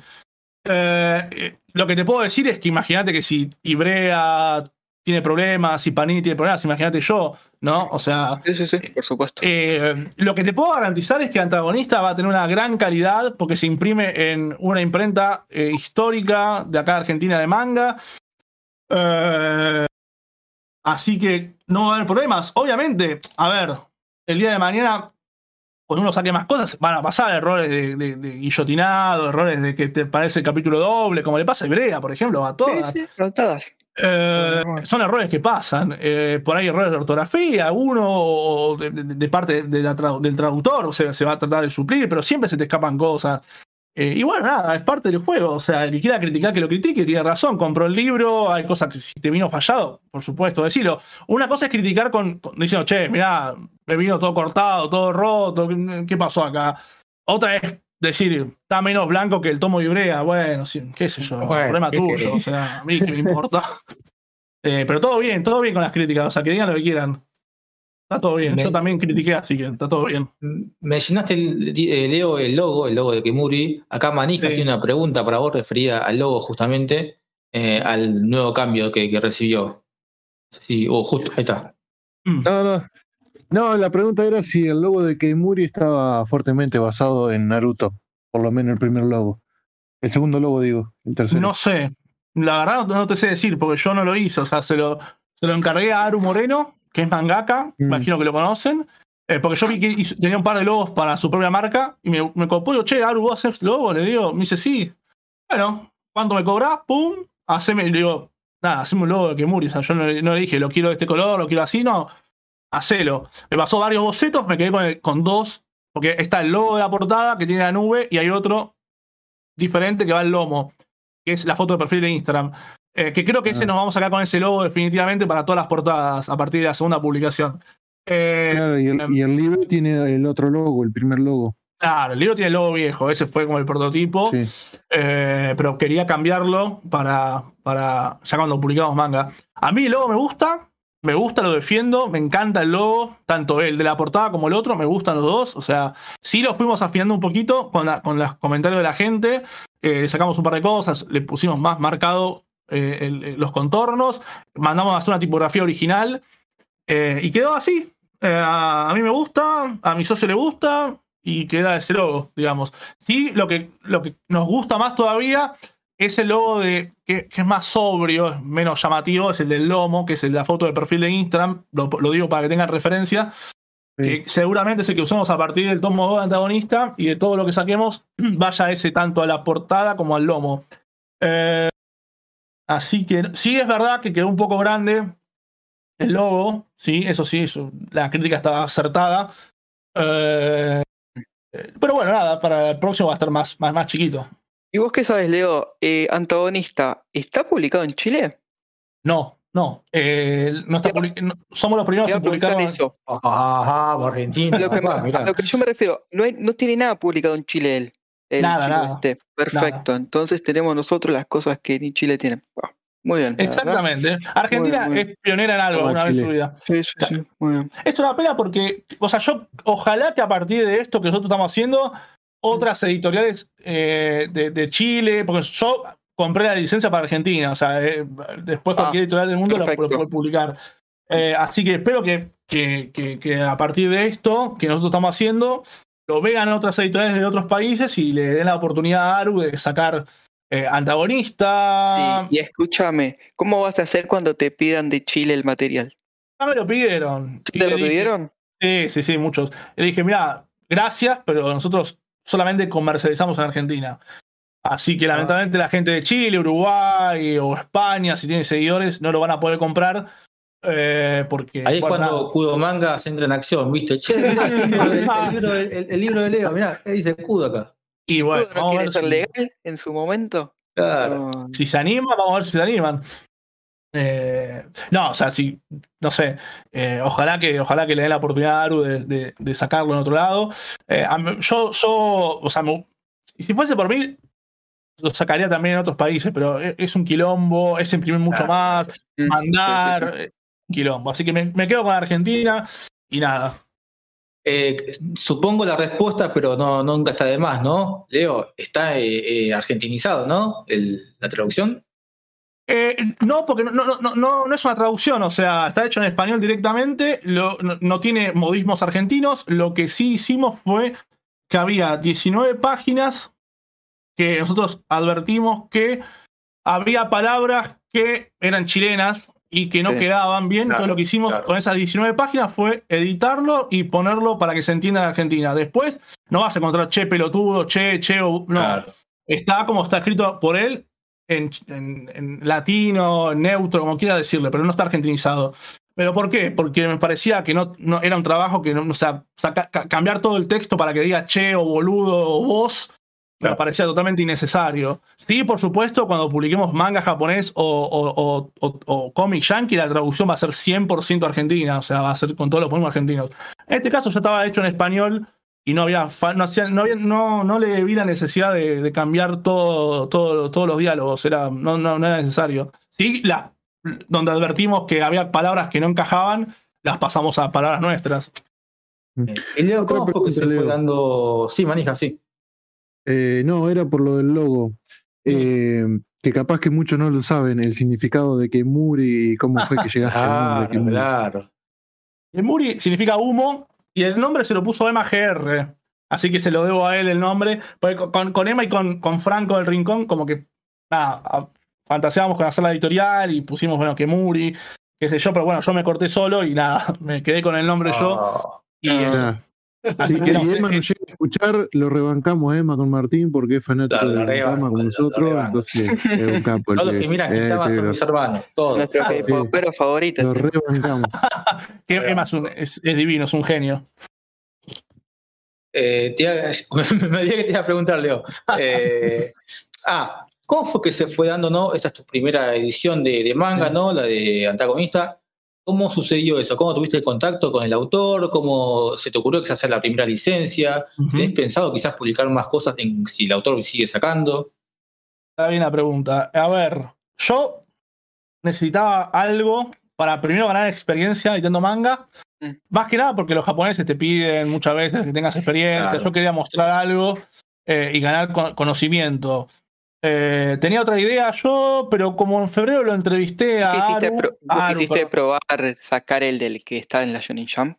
Eh, lo que te puedo decir es que imagínate que si Ibrea tiene problemas, si Panini tiene problemas, imagínate yo, ¿no? O sea. Sí, sí, sí, por supuesto. Eh, lo que te puedo garantizar es que Antagonista va a tener una gran calidad porque se imprime en una imprenta histórica de acá de Argentina de manga. Así que no va a haber problemas. Obviamente, a ver, el día de mañana, cuando uno saque más cosas, van a pasar errores de, guillotinado, errores de que te parece el capítulo doble, como le pasa a Ibrea, por ejemplo, a todas. Sí, a todas. Eh, son errores que pasan. Eh, por ahí errores de ortografía, uno de, parte del traductor, o sea, se va a tratar de suplir, pero siempre se te escapan cosas. Eh, y bueno, nada, es parte del juego. O sea, el que quiera criticar que lo critique, tiene razón. Compró el libro, hay cosas que si te vino fallado, por supuesto, decirlo. Una cosa es criticar con, diciendo, che, mirá, me vino todo cortado, todo roto, ¿qué, pasó acá? Otra es decir, está menos blanco que el tomo de Ibrea. Bueno, qué sé yo, problema tuyo. O sea, a mí que me importa. <laughs> Eh, pero todo bien, todo bien con las críticas. O sea, que digan lo que quieran. Está todo bien. Yo también critiqué, así que está todo bien. Mencionaste, el, eh, Leo, el logo, el logo de Kimuri. Acá Manija tiene una pregunta para vos referida al logo, justamente, eh, al nuevo cambio que, recibió. Sí, o justo, ahí está. Mm. No, no. No, la pregunta era si el logo de Keimuri estaba fuertemente basado en Naruto. Por lo menos el primer logo. El segundo logo, digo. El tercero. No sé. La verdad no te sé decir, porque yo no lo hice. O sea, se lo, se lo encargué a Aru Moreno que es mangaka, mm. imagino que lo conocen. Eh, porque yo vi que tenía un par de logos para su propia marca y me, me copó, che, Aru, ¿vos haces logo? Le digo, me dice, sí. Bueno, ¿cuánto me cobras? ¡Pum! Haceme, le digo, nada, haceme un logo de Kemuri. O sea, yo no, le dije, lo quiero de este color, lo quiero así, no. Hacelo. Me pasó varios bocetos, me quedé con, con dos, porque está el logo de la portada que tiene la nube y hay otro diferente que va al lomo, que es la foto de perfil de Instagram. Eh, que creo que ese ah. nos vamos a sacar con ese logo definitivamente para todas las portadas a partir de la segunda publicación. Eh, y, el, em, y, el, libro tiene el otro logo, el primer logo. Claro, el libro tiene el logo viejo, ese fue como el prototipo, eh, pero quería cambiarlo para, para ya cuando publicamos manga. A mí el logo me gusta, me gusta, lo defiendo, me encanta el logo, tanto el de la portada como el otro, me gustan los dos. O sea, sí lo fuimos afinando un poquito con, con los comentarios de la gente, le sacamos un par de cosas, le pusimos más marcado eh, los contornos, mandamos a hacer una tipografía original eh, y quedó así. Eh, a, mí me gusta, a mi socio le gusta y queda ese logo, digamos. Sí, lo que, lo que nos gusta más todavía es el logo de, que, es más sobrio, menos llamativo, es el del lomo, que es el de la foto de perfil de Instagram, lo, digo para que tengan referencia, que seguramente es el que usamos a partir del tomo de antagonista y de todo lo que saquemos, <clears throat> vaya ese tanto a la portada como al lomo. Así que sí es verdad que quedó un poco grande el logo, sí, eso sí, la crítica estaba acertada. Eh, pero bueno, nada, para el próximo va a estar más, más, más chiquito. ¿Y vos qué sabes, Leo? Eh, Antagonista, ¿está publicado en Chile? No, no. Eh, no está somos los primeros en publicar eso. Ajá, Argentina. A lo, que, yo me refiero, no, no tiene nada publicado en Chile él nada, nada. Perfecto. Entonces tenemos nosotros las cosas que ni Chile tiene. muy bien. Exactamente. Argentina es pionera en algo una vez en su vida. Sí, sí, sí. Muy bien. Es una pena porque, o sea, yo ojalá que a partir de esto que nosotros estamos haciendo, otras editoriales eh, de, Chile, porque yo compré la licencia para Argentina, o sea, eh, después ah, cualquier editorial del mundo lo, puede publicar. Eh, así que espero que, que, que, a partir de esto que nosotros estamos haciendo, lo vean otras editoriales de otros países y le den la oportunidad a Aru de sacar eh, antagonista. Sí, y escúchame, ¿cómo vas a hacer cuando te pidan de Chile el material? Ya me lo pidieron. ¿Te lo pidieron? Sí, sí, sí, muchos. Le dije, mira, gracias, pero nosotros solamente comercializamos en Argentina. Así que ah. lamentablemente la gente de Chile, Uruguay o España, si tiene seguidores, no lo van a poder comprar. Eh, porque, Ahí es cuando Kudo Manga se entra en acción, ¿viste? Che, <laughs> el, libro, de Leo, mirá, ahí dice Kudo acá. Y bueno, ¿No vamos a ver ser legal en su momento? Claro. Si se anima, vamos a ver si se animan. Eh, no, o sea, si, no sé, eh, ojalá, que, ojalá que le dé la oportunidad a Aru de, de, sacarlo en otro lado. Eh, yo, yo, o sea, si fuese por mí, lo sacaría también en otros países, pero e, es un quilombo, es imprimir mucho más, mm, mandar, quilombo. Así que me, quedo con Argentina y nada. supongo la respuesta, pero no, nunca está de más, ¿no? Leo, está argentinizado, ¿no? la traducción. Eh, no, porque no, no, no, no, es una traducción, o sea, está hecho en español directamente, no, tiene modismos argentinos. Lo que sí hicimos fue que había 19 páginas que nosotros advertimos que había palabras que eran chilenas y que no quedaban bien. Entonces lo que hicimos con esas 19 páginas fue editarlo y ponerlo para que se entienda en Argentina. Después no vas a encontrar che pelotudo, che, che, o no. Está como está escrito por él en, latino, neutro, como quiera decirle, pero no está argentinizado. ¿Pero por qué? Porque me parecía que no, no era un trabajo que no, o sea, cambiar todo el texto para que diga che o boludo o vos, me parecía totalmente innecesario. Sí, por supuesto, cuando publiquemos manga japonés o, o, o, cómic yankee, la traducción va a ser 100% argentina, o sea, va a ser con todos los poemas argentinos. En este caso ya estaba hecho en español y no había, no, no, le vi la necesidad de, cambiar todo, todo, todos los diálogos, era, no, no, era necesario. Sí, la, donde advertimos que había palabras que no encajaban, las pasamos a palabras nuestras. ¿Y Leo, cómo fue que se fue dando? Sí, manija, sí. Eh, no, era por lo del logo. Eh, que capaz que muchos no lo saben, el significado de Kemuri y cómo fue que <laughs> llegaste al nombre. Claro. Kemuri significa humo y el nombre se lo puso Emma GR. Así que se lo debo a él el nombre. con, con, Emma y con, con, Franco del Rincón, como que nada, fantaseábamos con hacer la editorial y pusimos, bueno, que Muri, qué sé yo, pero bueno, yo me corté solo y nada, <laughs> me quedé con el nombre yo. Ah. Y, ah. Así que si Emma nos llega a escuchar, lo rebancamos a Emma con Martín porque es fanático de la Emma con nosotros. Entonces es un capo. Todos los que miran que estaban con mis hermanos. Todos. Nuestro ah, favorito. Lo rebancamos. <laughs> que Emma es, un, es, divino, es un genio. Eh, <laughs> me olvidé que te iba a preguntar, Leo. Eh, ah, ¿cómo fue que se fue dando, no? Esta es tu primera edición de, de manga, ¿no? La de antagonista. ¿Cómo sucedió eso? ¿Cómo tuviste el contacto con el autor? ¿Cómo se te ocurrió que se hacer la primera licencia? ¿Tienes pensado quizás publicar más cosas en, si el autor sigue sacando? Está bien la pregunta. A ver, yo necesitaba algo para primero ganar experiencia editando manga. Mm. Más que nada porque los japoneses te piden muchas veces que tengas experiencia. Yo quería mostrar algo eh, y ganar conocimiento. Eh, tenía otra idea yo, pero como en febrero lo entrevisté a. ¿Quisiste, probar sacar el del que está en la Shonen Jump?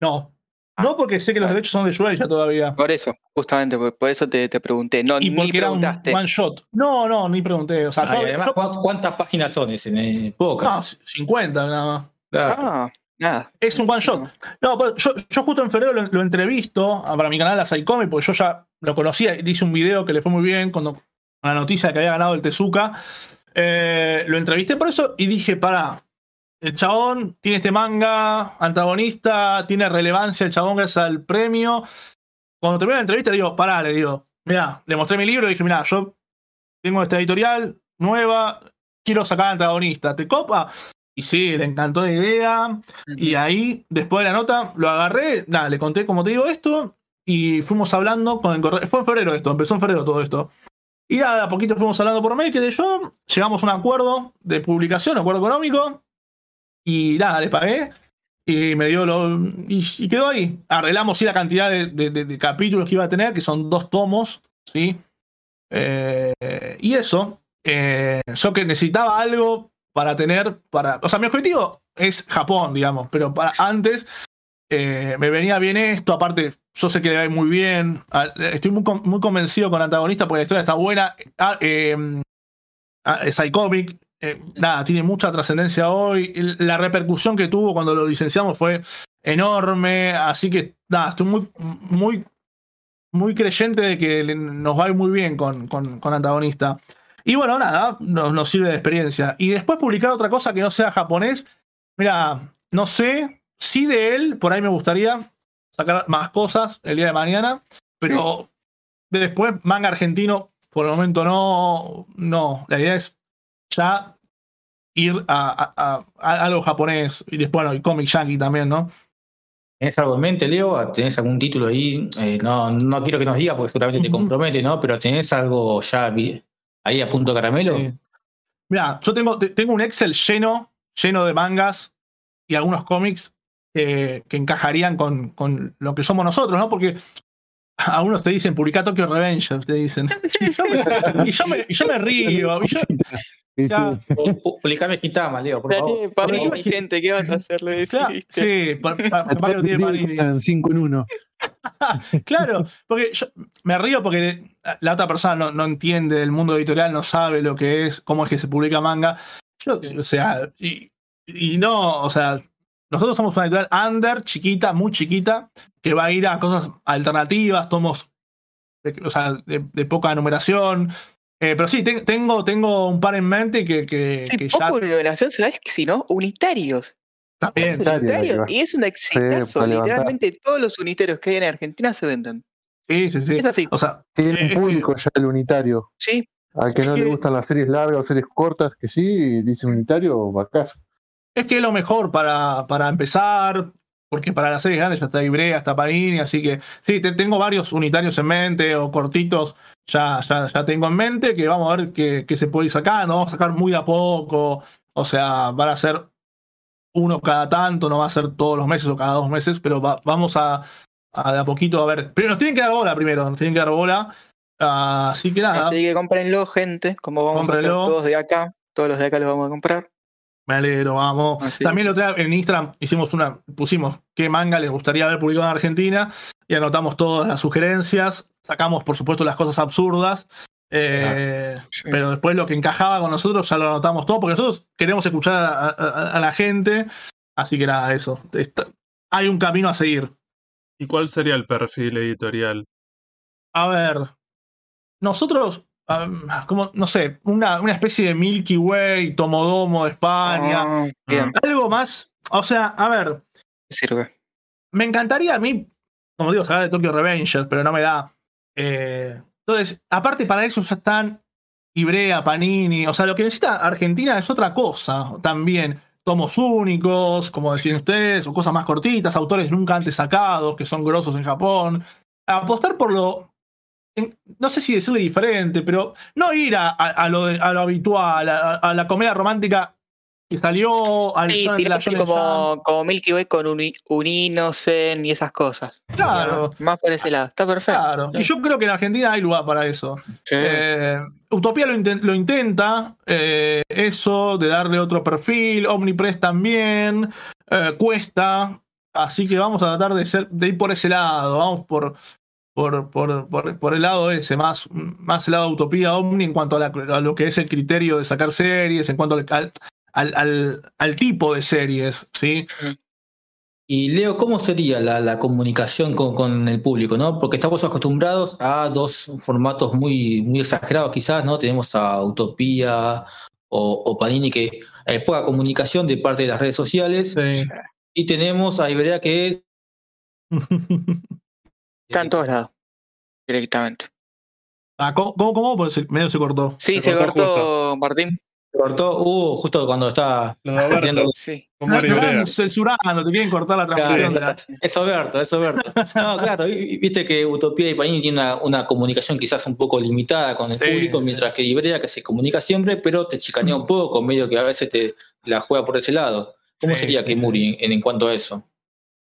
No. Ah. no, porque sé que los derechos son de Shueisha todavía. Por eso, justamente, por, eso te, pregunté. No, y porque era un one shot. No, no, ni pregunté. O sea, además, ¿cuántas páginas son ese? Pocas. No, 50 nada más. Ah, nada. Es un one shot. No, pues, yo, yo justo en febrero lo, entrevisto para mi canal, a Saikomi, porque yo ya lo conocía. Hice un video que le fue muy bien cuando la noticia de que había ganado el Tezuka. Eh, lo entrevisté por eso y dije, para, el chabón tiene este manga antagonista, tiene relevancia el chabón gracias al premio. Cuando terminé la entrevista, le digo, pará, le digo, mira, le mostré mi libro y dije, mira, yo tengo esta editorial nueva, quiero sacar antagonista, ¿te copa? Y sí, le encantó la idea. Y ahí, después de la nota, lo agarré, nada, le conté, como te digo, esto. Y fuimos hablando con el correo. Fue en febrero esto, empezó en febrero todo esto. Y a poquito fuimos hablando por mail, que de yo, llegamos a un acuerdo de publicación, acuerdo económico, y nada, le pagué, y me dio lo. Y, quedó ahí. Arreglamos sí la cantidad de, capítulos que iba a tener, que son dos tomos, ¿sí? Eh, y eso, eh, yo que necesitaba algo para tener, para. O sea, mi objetivo es Japón, digamos, pero para antes eh, me venía bien esto, aparte yo sé que le va muy bien, ah, estoy muy, muy convencido con antagonista porque la historia está buena. Ah, eh, ah, eh, nada, tiene mucha trascendencia hoy. La repercusión que tuvo cuando lo licenciamos fue enorme. Así que, nada, estoy muy, muy, muy creyente de que nos va a ir muy bien con, con, antagonista. Y bueno, nada, nos, nos, sirve de experiencia. Y después publicar otra cosa que no sea japonés. Mira, no sé, si de él, por ahí me gustaría sacar más cosas el día de mañana, pero después manga argentino, por el momento no, no. La idea es ya ir a, algo japonés y después, bueno, y cómic yankee también, ¿no? ¿Tienes algo en mente, Leo? ¿Tenés algún título ahí? Eh, no, no quiero que nos digas porque seguramente te compromete, ¿no? Pero ¿tenés algo ya ahí a punto caramelo? Mira, yo tengo, tengo un Excel lleno, lleno de mangas y algunos cómics que encajarían con, con, lo que somos nosotros, ¿no? Porque a unos te dicen publica Tokyo Revenge, te dicen. Y yo me, y yo me, y yo me río. Y yo, Publicame Kitama, Leo, por favor. Para mi gente, ¿qué vas a hacerle? Sí, para pa, lo tiene Panini. 5 en 1. <laughs> claro, porque yo me río porque la otra persona no, no, entiende del mundo editorial, no sabe lo que es, cómo es que se publica manga. Yo, o sea, y, y no, o sea, nosotros somos una editorial under, chiquita, muy chiquita, que va a ir a cosas alternativas, tomos o sea, de, de poca numeración, eh, pero sí, tengo, tengo un par en mente que, que, sí, que poco ya. ¿sabes? Si no, unitarios. También. Unitarios, y es un exitazo. Literalmente todos los unitarios que hay en Argentina se venden. Sí, sí, sí. Es así. O sea, tiene un eh, público ya el unitario. Sí. Al que no le gustan las series largas o series cortas, que sí, dice unitario, va a casa. Es que es lo mejor para, para empezar, porque para las series grandes ya está Ibrea, está Parini, así que sí, tengo varios unitarios en mente o cortitos, ya, ya, ya tengo en mente que vamos a ver qué, se puede ir sacando, vamos a sacar muy a poco, o sea, van a ser uno cada tanto, no va a ser todos los meses o cada dos meses, pero vamos a, a de a poquito a ver. Pero nos tienen que dar bola primero, nos tienen que dar bola. así que nada. Así que cómprenlo, gente, como vamos a hacer todos de acá, todos los de acá los vamos a comprar. Me alegro, vamos. También lo trae en Instagram hicimos una, pusimos qué manga les gustaría ver publicado en Argentina y anotamos todas las sugerencias. Sacamos, por supuesto, las cosas absurdas. Eh, pero después lo que encajaba con nosotros ya lo anotamos todo, porque nosotros queremos escuchar a, la gente. Así que nada, eso. hay un camino a seguir. ¿Y cuál sería el perfil editorial? A ver, nosotros como, no sé, una, una, especie de Milky Way, Tomodomo de España. Ah, algo más. O sea, a ver. Sirve. Me encantaría a mí, como digo, saber de Tokyo Revengers, pero no me da. Eh, entonces, aparte para eso ya están Ibrea, Panini. O sea, lo que necesita Argentina es otra cosa también. Tomos únicos, como decían ustedes, o cosas más cortitas, autores nunca antes sacados, que son grosos en Japón. Apostar por lo, no sé si decirle diferente, pero no ir a, lo, habitual, a, la comedia romántica que salió al sí, como, como Milky Way con un, Innocent y esas cosas. Claro. Más por ese lado. Está perfecto. Claro. Y yo creo que en Argentina hay lugar para eso. Eh, Utopía lo, intenta, eh, eso de darle otro perfil. Omnipress también. Eh, cuesta. Así que vamos a tratar de, ser, de ir por ese lado. Vamos por, por, por, por, el lado ese, más, más el lado de utopía Omni en cuanto a, lo que es el criterio de sacar series, en cuanto al, al, al, tipo de series, ¿sí? Y Leo, ¿cómo sería la, la comunicación con, con, el público? ¿no? Porque estamos acostumbrados a dos formatos muy, muy exagerados quizás, ¿no? Tenemos a Utopía o, o Panini que hay poca comunicación de parte de las redes sociales. Y tenemos a Iberia que <laughs> Está en todos lados, directamente. Ah, ¿cómo, cómo, Pues medio se cortó. Sí, se, cortó, Martín. Se cortó, uh, justo cuando estaba partiendo. Sí. No, no, censurando, te quieren cortar la transmisión. Claro, Es Oberto, es Oberto. No, claro, viste que Utopía y Panini tienen una, una, comunicación quizás un poco limitada con el público, mientras que Ibrea que se comunica siempre, pero te chicanea un poco, medio que a veces te la juega por ese lado. ¿Cómo sería Kimuri en, en cuanto a eso?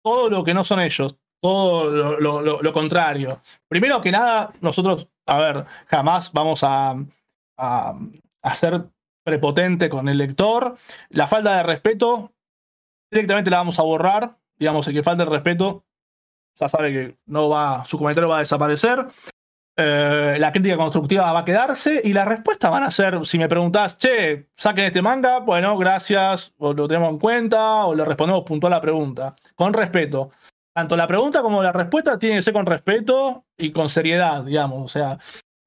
Todo lo que no son ellos todo lo, contrario. Primero que nada, nosotros, a ver, jamás vamos a, ser prepotente con el lector. La falta de respeto, directamente la vamos a borrar. Digamos, el que falta el respeto, ya sabe que no va, su comentario va a desaparecer. eh, la crítica constructiva va a quedarse y las respuestas van a ser, si me preguntás, che, saquen este manga, bueno, gracias, o lo tenemos en cuenta, o le respondemos puntual a la pregunta, con respeto. Tanto la pregunta como la respuesta tienen que ser con respeto y con seriedad, digamos. O sea,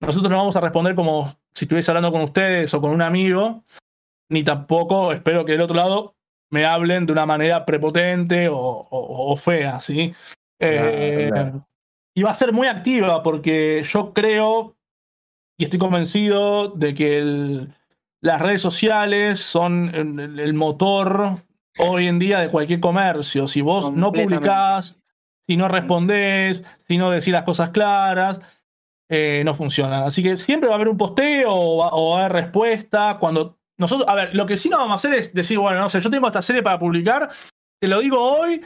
nosotros no vamos a responder como si estuviese hablando con ustedes o con un amigo, ni tampoco espero que del otro lado me hablen de una manera prepotente o, fea, ¿sí? Eh, y va a ser muy activa porque yo creo y estoy convencido de que las redes sociales son el, motor hoy en día de cualquier comercio. Si vos no publicás, si no respondés, si no decís las cosas claras, eh, no funciona. Así que siempre va a haber un posteo o va, o a haber respuesta. Cuando nosotros, a ver, lo que sí no vamos a hacer es decir, bueno, no sé, yo tengo esta serie para publicar, te lo digo hoy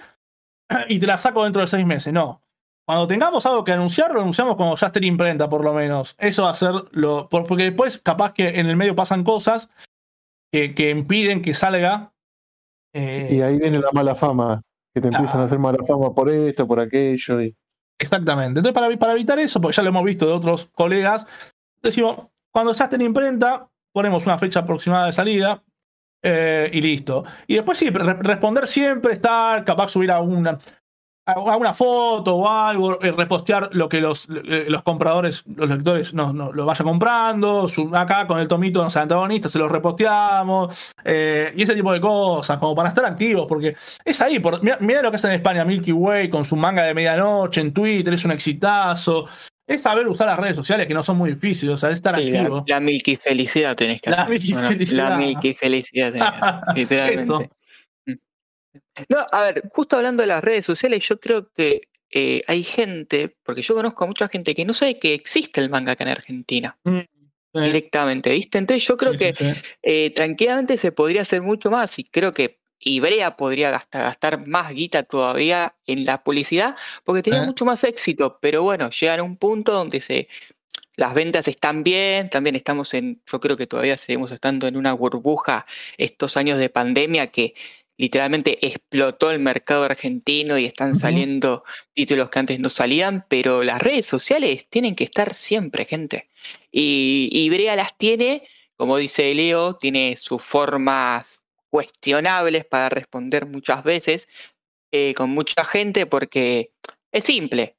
<clears throat> y te la saco dentro de seis meses. No. Cuando tengamos algo que anunciar, lo anunciamos como ya esté en imprenta, por lo menos. Eso va a ser lo. Porque después, capaz que en el medio pasan cosas que, que impiden que salga. Eh, y ahí viene la mala fama, que te empiezan a hacer mala fama por esto, por aquello. Exactamente. Entonces, para, para evitar eso, porque ya lo hemos visto de otros colegas, decimos, cuando ya esté en imprenta, ponemos una fecha aproximada de salida, eh, y listo. Y después sí, responder siempre, estar, capaz subir a una, una foto o algo, eh, repostear lo que los, eh, los compradores, los lectores no, no, lo vayan comprando. acá con el tomito de los antagonistas se los reposteamos. Eh, y ese tipo de cosas, como para estar activos, porque es ahí. Por, mira, lo que hace en España Milky Way con su manga de medianoche en Twitter, es un exitazo. Es saber usar las redes sociales que no son muy difíciles, o sea, estar activo. La, Milky felicidad tenés que hacer. La Milky felicidad. <laughs> literalmente. No, a ver, justo hablando de las redes sociales, yo creo que eh, hay gente, porque yo conozco a mucha gente que no sabe que existe el manga acá en Argentina. Mm, directamente, ¿viste? Entonces yo creo que eh, tranquilamente se podría hacer mucho más y creo que Ibrea podría gastar, gastar más guita todavía en la publicidad porque tenía mucho más éxito, pero bueno, llegan a un punto donde se, las ventas están bien, también estamos en, yo creo que todavía seguimos estando en una burbuja estos años de pandemia que literalmente explotó el mercado argentino y están saliendo títulos que antes no salían, pero las redes sociales tienen que estar siempre, gente. Y, Brea las tiene, como dice Leo, tiene sus formas cuestionables para responder muchas veces eh, con mucha gente porque es simple.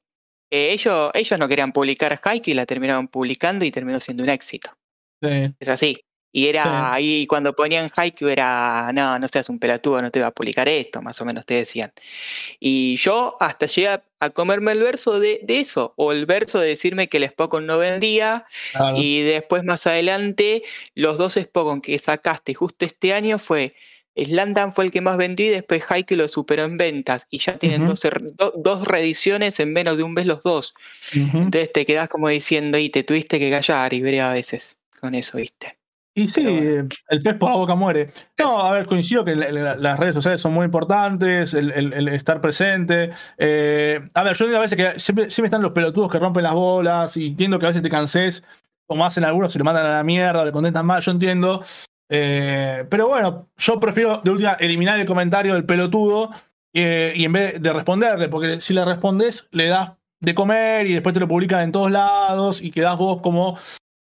Eh, ellos, ellos no querían publicar Haiku y la terminaron publicando y terminó siendo un éxito. Es así. Y era ahí cuando ponían Haikyuu era, no, no seas un pelatudo, no te va a publicar esto, más o menos te decían. Y yo hasta llegué a, comerme el verso de, eso, o el verso de decirme que el Spokon no vendía, y después más adelante los dos Spokon que sacaste justo este año fue, Slandan fue el que más vendí, y después Haikyuu lo superó en ventas, y ya tienen dos, dos, reediciones en menos de un mes los dos. Entonces te quedas como diciendo, y te tuviste que callar y veré a veces con eso, viste. Y sí, el pez por la boca muere. No, a ver, coincido que las redes sociales son muy importantes, el, estar presente. Eh, a ver, yo digo a veces que siempre, siempre, están los pelotudos que rompen las bolas y entiendo que a veces te canses, como hacen algunos, se le mandan a la mierda, le contestan mal, yo entiendo. Eh, pero bueno, yo prefiero de última eliminar el comentario del pelotudo eh, y en vez de responderle, porque si le respondes, le das de comer y después te lo publican en todos lados y quedás vos como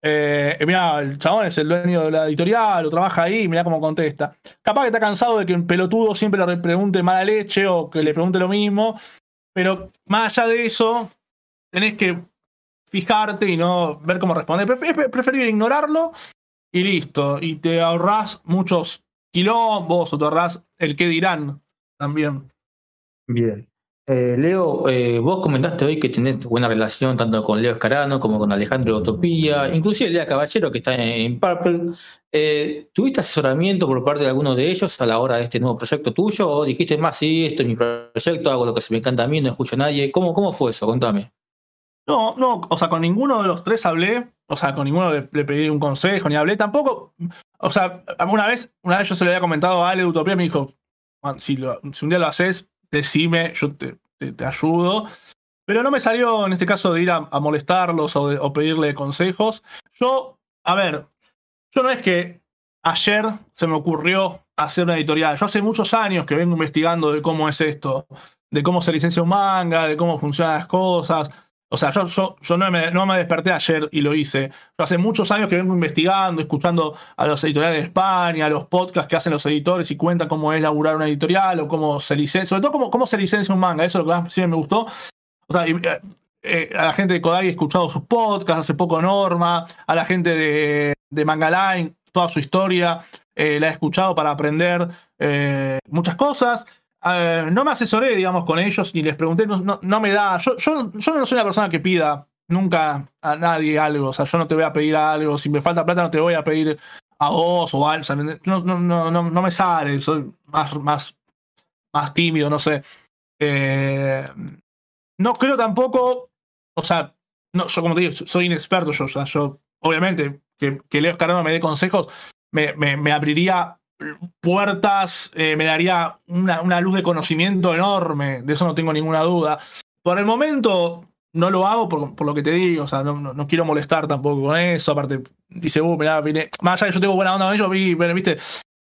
eh, el chabón es el dueño de la editorial o trabaja ahí, mira cómo contesta. Capaz que está cansado de que un pelotudo siempre le pregunte mala leche o que le pregunte lo mismo, pero más allá de eso, tenés que fijarte y no ver cómo responder. Es preferible ignorarlo y listo. Y te ahorras muchos quilombos o te ahorras el que dirán también. Bien. Eh, Leo, eh, vos comentaste hoy que tenés buena relación tanto con Leo Escarano como con Alejandro Utopía, inclusive Lea Caballero que está en, Purple. Eh, ¿Tuviste asesoramiento por parte de alguno de ellos a la hora de este nuevo proyecto tuyo? ¿O dijiste más, sí, esto es mi proyecto, hago lo que se me encanta a mí, no escucho a nadie? ¿Cómo, cómo fue eso? Contame. No, no, o sea, con ninguno de los tres hablé, o sea, con ninguno le, pedí un consejo ni hablé tampoco. O sea, una vez, una vez yo se lo había comentado a Ale de Utopía, me dijo, si un día lo haces, decime, yo te, te, ayudo. Pero no me salió en este caso de ir a, molestarlos o, pedirle consejos. Yo, a ver, yo no es que ayer se me ocurrió hacer una editorial. Yo hace muchos años que vengo investigando de cómo es esto, de cómo se licencia un manga, de cómo funcionan las cosas. O sea, yo, yo, no, me, no, me, desperté ayer y lo hice. Yo hace muchos años que vengo investigando, escuchando a los editoriales de España, a los podcasts que hacen los editores y cuentan cómo es laburar una editorial o cómo se licencia, sobre todo cómo, cómo se licencia un manga. Eso es lo que más sí me gustó. O sea, eh, eh, a la gente de Kodai he escuchado sus podcasts, hace poco Norma, a la gente de, de Mangaline, toda su historia, eh, la he escuchado para aprender muchas cosas. Eh, no me asesoré, digamos, con ellos y les pregunté, no, me da, yo, yo, no soy una persona que pida nunca a nadie algo, o sea, yo no te voy a pedir algo, si me falta plata no te voy a pedir a vos o algo, o no, no, no, no, me sale, soy más, más, más tímido, no sé. Eh, no creo tampoco, o sea, no, yo como te digo, soy inexperto, yo, o sea, obviamente, que, que Leo Escarano me dé consejos, me, me, me abriría puertas, eh, me daría una, luz de conocimiento enorme, de eso no tengo ninguna duda. Por el momento no lo hago por, lo que te digo, o sea, no, quiero molestar tampoco con eso, aparte dice, uh, mirá, vine, más allá de que yo tengo buena onda con ellos, vi, viste,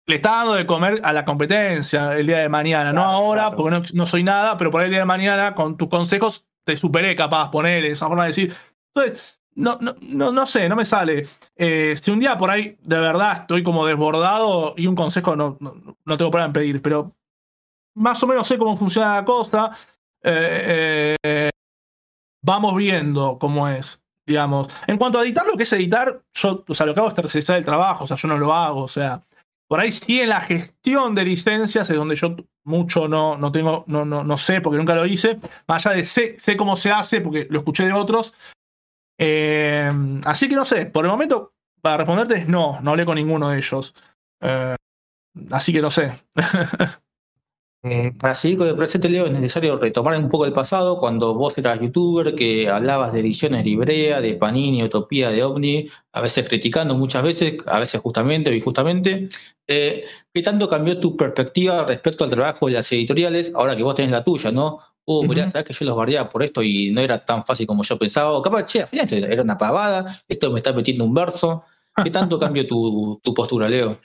le está dando de comer a la competencia el día de mañana, no ahora, porque no, soy nada, pero por el día de mañana con tus consejos te superé capaz, ponerle esa forma de decir. Entonces, no, no, no, no sé, no me sale. Eh, si un día por ahí de verdad estoy como desbordado y un consejo no, no, tengo problema en pedir, pero más o menos sé cómo funciona la cosa. Eh, eh, vamos viendo cómo es, digamos. En cuanto a editar, lo que es editar, yo, o sea, lo que hago es tercerizar el trabajo, o sea, yo no lo hago, o sea. Por ahí sí en la gestión de licencias es donde yo mucho no, no tengo, no, no, no sé porque nunca lo hice. Más allá de sé, sé cómo se hace porque lo escuché de otros, eh, así que no sé, por el momento, para responderte es no, no hablé con ninguno de ellos. Eh, así que no sé. <laughs> Eh, para seguir con el presente, Leo, es necesario retomar un poco el pasado, cuando vos eras youtuber, que hablabas de ediciones de Ibrea, de Panini, Utopía, de OVNI, a veces criticando muchas veces, a veces justamente o injustamente. Eh, ¿Qué tanto cambió tu perspectiva respecto al trabajo de las editoriales, ahora que vos tenés la tuya, ¿no? Oh, mirá, sabes que yo los bardeaba por esto y no era tan fácil como yo pensaba. O capaz, che, al final era una pavada, esto me está metiendo un verso. ¿Qué tanto <laughs> cambió tu, tu postura, Leo?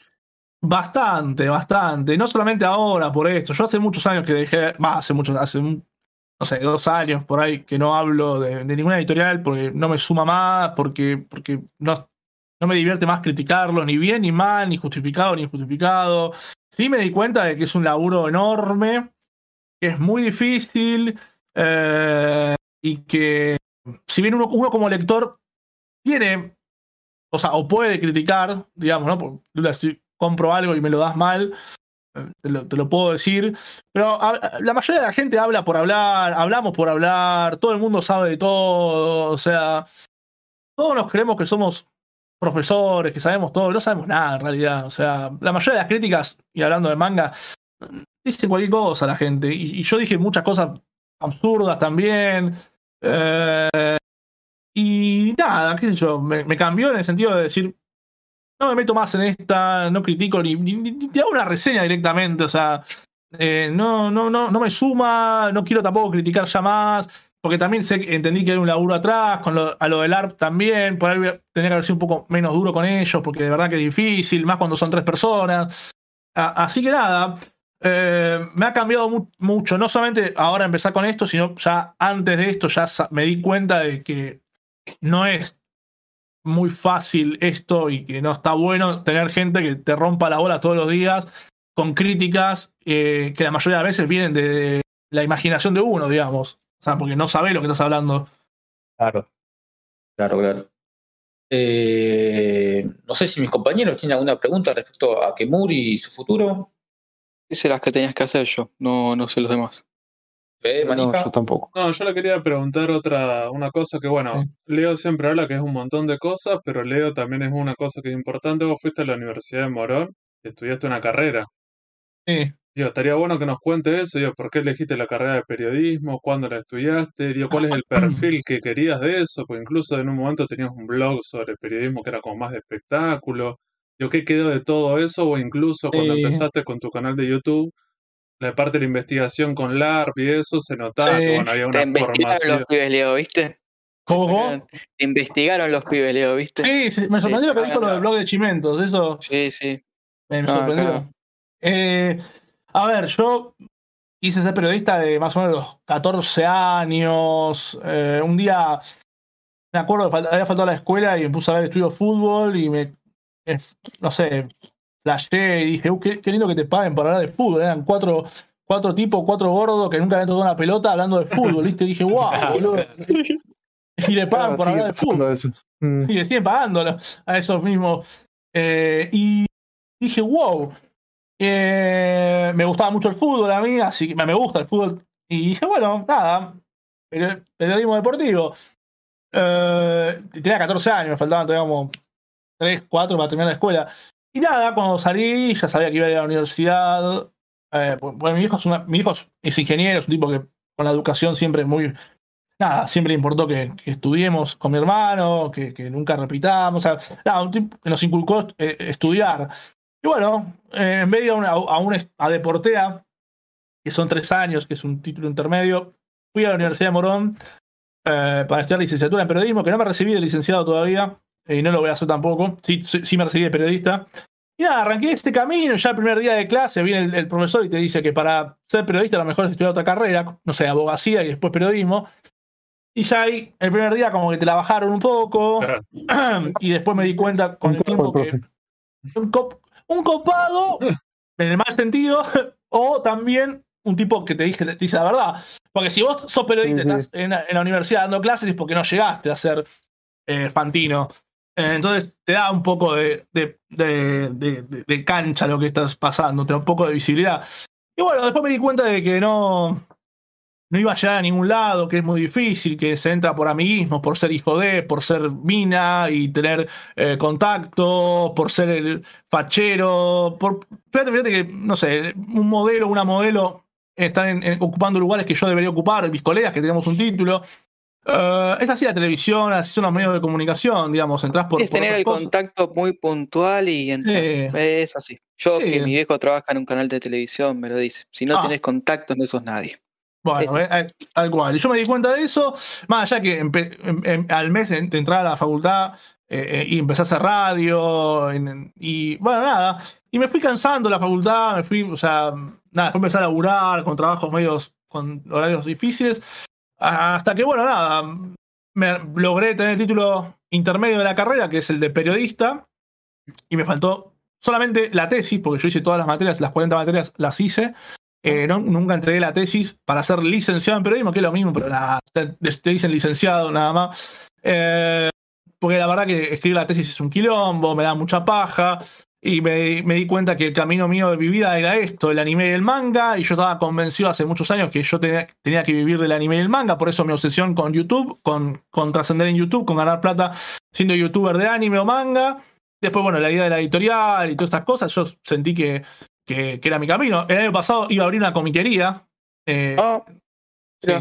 Bastante, bastante. No solamente ahora por esto. Yo hace muchos años que dejé, va, hace muchos, hace no sé, dos años por ahí que no hablo de, ninguna editorial porque no me suma más, porque, porque no, no me divierte más criticarlo, ni bien, ni mal, ni justificado, ni injustificado. Sí me di cuenta de que es un laburo enorme, que es muy difícil eh, y que si bien uno, como lector tiene, o sea, o puede criticar, digamos, ¿no? Porque compro algo y me lo das mal, eh, te lo, puedo decir. Pero la mayoría de la gente habla por hablar, hablamos por hablar, todo el mundo sabe de todo, o sea, todos nos creemos que somos profesores, que sabemos todo, no sabemos nada en realidad. O sea, la mayoría de las críticas, y hablando de manga, dicen cualquier cosa la gente. Y, yo dije muchas cosas absurdas también. Eh, y nada, qué sé yo, me cambió en el sentido de decir, no me meto más en esta, no critico ni, ni, te hago una reseña directamente, o sea, eh, no, no, no, no me suma, no quiero tampoco criticar ya más, porque también sé, entendí que hay un laburo atrás, con lo, a lo del ARP también, por ahí tener que haber sido un poco menos duro con ellos, porque de verdad que es difícil, más cuando son tres personas. así que nada, eh, me ha cambiado mucho, no solamente ahora empezar con esto, sino ya antes de esto ya me di cuenta de que no es muy fácil esto y que no está bueno tener gente que te rompa la bola todos los días con críticas eh, que la mayoría de veces vienen de la imaginación de uno, digamos. O sea, porque no sabes lo que estás hablando. Claro, claro, claro. Eh, no sé si mis compañeros tienen alguna pregunta respecto a Kemuri y su futuro. Hice las que tenías que hacer yo, no, no sé los demás. No, yo tampoco. No, yo le quería preguntar otra, una cosa que, bueno, Leo siempre habla que es un montón de cosas, pero Leo también es una cosa que es importante. Vos fuiste a la Universidad de Morón y estudiaste una carrera. Sí. Digo, estaría bueno que nos cuente eso, digo, ¿por qué elegiste la carrera de periodismo? ¿Cuándo la estudiaste? Digo, ¿cuál es el perfil que querías de eso? Porque incluso en un momento tenías un blog sobre periodismo que era como más de espectáculo. Digo, ¿qué quedó de todo eso? O incluso cuando empezaste con tu canal de YouTube, la parte de la investigación con LARP y eso, se notaba que bueno, había una Te investigaron los pibes, Leo, ¿viste? ¿Cómo? Te investigaron los pibes, Leo, ¿viste? Sí, me sorprendió que dijo lo del blog de Chimentos, eso. Sí, sí. Me sorprendió. Eh, a ver, yo quise ser periodista de más o menos los 14 años. Eh, un día me acuerdo que había faltado a la escuela y me puse a ver estudio de fútbol y me, no sé, flashé y dije, uh, qué, lindo que te paguen por hablar de fútbol. Eran cuatro, cuatro tipos, cuatro gordos que nunca habían tocado una pelota hablando de fútbol, ¿viste? dije, wow, <laughs> boludo. Y le pagan por hablar de fútbol. Mm. Y le siguen pagándolo a esos mismos. Eh, y dije, wow. Eh, me gustaba mucho el fútbol a mí, así que me gusta el fútbol. Y dije, bueno, nada, periodismo deportivo. Eh, tenía 14 años, me faltaban todavía como 3, 4 para terminar la escuela. Y nada, cuando salí, ya sabía que iba a ir a la universidad. Eh, pues, mi, hijo es mi hijo es ingeniero, es un tipo que con la educación siempre muy. Nada, siempre importó que, estudiemos con mi hermano, que, nunca repitamos. O sea, nada, un tipo que nos inculcó eh, estudiar. Y bueno, eh, en vez de ir a, a, a Deportea, que son tres años, que es un título intermedio, fui a la Universidad de Morón para estudiar licenciatura en periodismo, que no me recibí de licenciado todavía y no lo voy a hacer tampoco. Sí, sí, me recibí de periodista. Y nada, arranqué este camino, ya el primer día de clase viene el, profesor y te dice que para ser periodista lo mejor es estudiar otra carrera, no sé, abogacía y después periodismo. Y ya ahí, el primer día como que te la bajaron un poco, <clears throat> y después me di cuenta con el tiempo que un, copado, <laughs> en el mal sentido, <laughs> o también un tipo que te, dije, te dice la verdad. Porque si vos sos periodista y estás en, la universidad dando clases es porque no llegaste a ser eh, Fantino. Eh, entonces te da un poco de, de, cancha lo que estás pasando, te da un poco de visibilidad. Y bueno, después me di cuenta de que no, no iba a llegar a ningún lado, que es muy difícil, que se entra por amiguismo, por ser hijo de, por ser mina y tener eh, contacto, por ser el fachero, por... Fíjate, fíjate que, no sé, un modelo, una modelo están ocupando lugares que yo debería ocupar, mis colegas que tenemos un título. Uh, es así la televisión, así son los medios de comunicación, digamos, entras por. Es tener el contacto muy puntual y entrar. Es así. Yo, que mi viejo trabaja en un canal de televisión, me lo dice. Si no ah. contacto, no sos nadie. Bueno, eh, eh, tal cual. Y yo me di cuenta de eso, más allá que al mes de entrar a la facultad y empecé a hacer radio, y bueno, nada. Y me fui cansando la facultad, me fui, o sea, nada, después empecé a laburar con trabajos medios, con horarios difíciles. Hasta que, bueno, nada, me logré tener el título intermedio de la carrera, que es el de periodista, y me faltó solamente la tesis, porque yo hice todas las materias, las 40 materias las hice. Eh, nunca entregué la tesis para ser licenciado en periodismo, que es lo mismo, pero te, dicen licenciado nada más. Eh, porque la verdad que escribir la tesis es un quilombo, me da mucha paja. Y me, di cuenta que el camino mío de mi vida era esto, el anime y el manga, y yo estaba convencido hace muchos años que yo tenía, que vivir del anime y el manga, por eso mi obsesión con YouTube, con, con trascender en YouTube, con ganar plata siendo youtuber de anime o manga. Después, bueno, la idea de la editorial y todas estas cosas, yo sentí que, que, era mi camino. El año pasado iba a abrir una comiquería. Eh, ah, sí.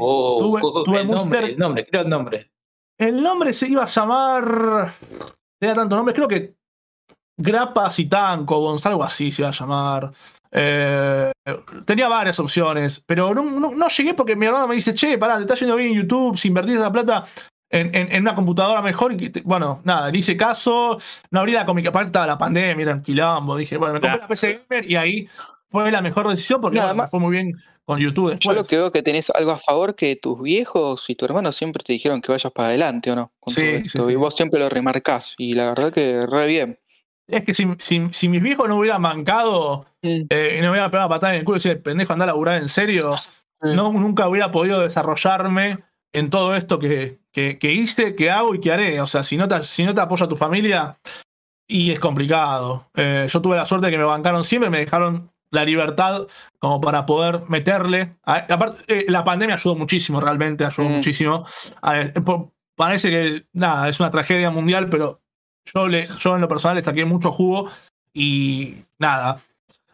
Oh, el, nombre, el nombre, creo el nombre. El nombre se iba a llamar. Tenía tantos nombres, creo que Grapas y Tanco, algo así se va a llamar. Eh, tenía varias opciones, pero no, llegué porque mi hermano me dice, che, pará, te está yendo bien en YouTube, si invertís esa plata en, una computadora mejor. Y bueno, nada, le hice caso, no abrí la cómica, aparte estaba la pandemia, era un quilombo. Dije, bueno, me compré la PC Gamer y ahí fue la mejor decisión porque fue muy bien con YouTube. Yo lo que veo que tenés algo a favor que tus viejos y tu hermano siempre te dijeron que vayas para adelante, ¿o no? sí, sí, Y vos siempre lo remarcás. Y la verdad que re bien. Es que si, si, mis viejos no hubieran mancado eh, y no me hubieran pegado patada en el culo y decir, pendejo, anda a laburar en serio, no, nunca hubiera podido desarrollarme en todo esto que, que, hice, que hago y que haré. O sea, si no te, si no te apoya tu familia, y es complicado. Eh, yo tuve la suerte de que me bancaron siempre, me dejaron la libertad como para poder meterle. aparte, eh, la pandemia ayudó muchísimo, realmente ayudó muchísimo. parece que, nada, es una tragedia mundial, pero yo, le, yo en lo personal le saqué mucho jugo y nada.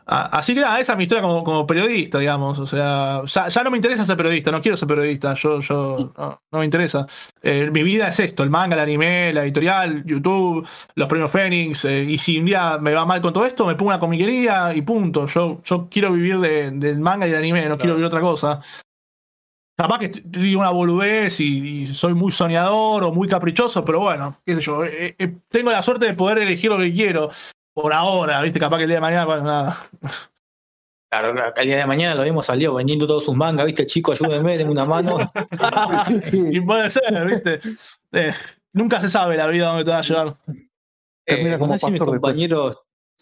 Así que nada, esa es mi historia como, periodista, digamos. O sea, ya, no me interesa ser periodista, no quiero ser periodista, yo, yo no, me interesa. Eh, mi vida es esto, el manga, el anime, la editorial, YouTube, los premios Fénix. Eh, y si un día me va mal con todo esto, me pongo una comiquería y punto. Yo, yo quiero vivir del manga y el anime, no quiero vivir otra cosa. Capaz que digo una boludez y, soy muy soñador o muy caprichoso, pero bueno, qué sé yo. Eh, eh, tengo la suerte de poder elegir lo que quiero por ahora, ¿viste? Capaz que el día de mañana, bueno, nada. Claro, el día de mañana lo vimos salió vendiendo todos sus mangas, ¿viste? Chico, ayúdenme, denme una mano. <laughs> y puede ser, ¿viste? Eh, nunca se sabe la vida dónde te va a llevar. Eh, sé si mis compañeros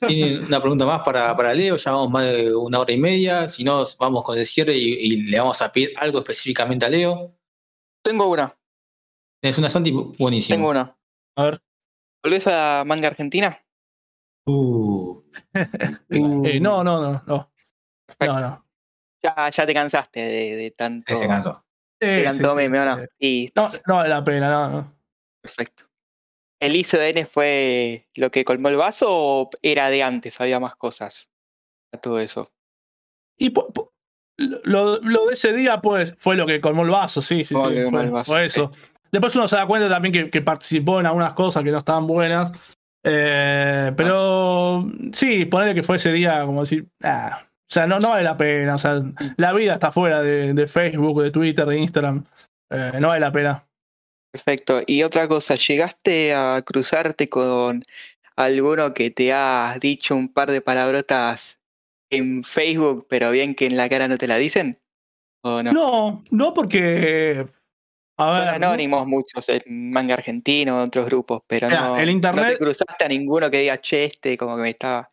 tienen una pregunta más para, para Leo, ya vamos más de una hora y media, si no, vamos con el cierre y, le vamos a pedir algo específicamente a Leo. Tengo una. ¿Tienes una Santi? Buenísimo. Tengo una. A ver. ¿Volvés a manga argentina? Uh. <laughs> Eh, no, no, no, no. No, no. Ya, ya te cansaste de, de tanto. Se cansó. De tanto meme, ¿o no? no, no vale la pena, no, no. Perfecto. ¿El ICDN fue lo que colmó el vaso o era de antes? Había más cosas a todo eso. Y lo, lo, de ese día, pues, fue lo que colmó el vaso, sí, sí, sí. Fue, eso. Después uno se da cuenta también que, que, participó en algunas cosas que no estaban buenas. Eh, pero sí, ponerle que fue ese día, como decir, ah, o sea, no, no vale la pena. O sea, mm. la vida está fuera de, Facebook, de Twitter, de Instagram. Eh, no vale la pena. Perfecto. Y otra cosa, ¿llegaste a cruzarte con alguno que te ha dicho un par de palabrotas en Facebook, pero bien que en la cara no te la dicen? ¿O no? No, no porque. A ver, Son anónimos muchos en manga argentino, en otros grupos, pero no, el internet... no te cruzaste a ninguno que diga, che, este como que me estaba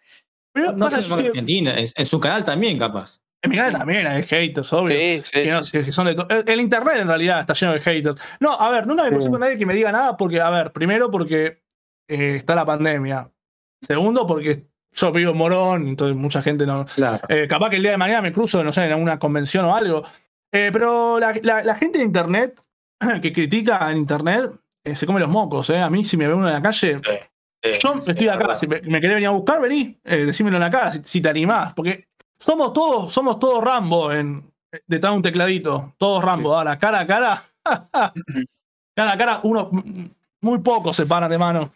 pero no sé en Argentina, en, su canal también, capaz. En mi canal también hay haters, obvio. Sí, sí, son el, internet en realidad está lleno de haters. No, a ver, nunca me puse con nadie que me diga nada porque, a ver, primero porque eh, está la pandemia. Segundo porque yo vivo en Morón, entonces mucha gente no. Eh, capaz que el día de mañana me cruzo, no sé, en alguna convención o algo. Eh, pero la, la, gente de internet <clears throat> que critica en internet se come los mocos, ¿eh? A mí si me ve uno en la calle, yo estoy acá, si me, querés venir a buscar, vení, eh, decímelo en la cara si, te animás, porque somos todos, somos todos Rambo en, detrás de un tecladito, todos Rambo, ahora cara a cara, <laughs> cara a cara, uno, muy pocos se paran de mano.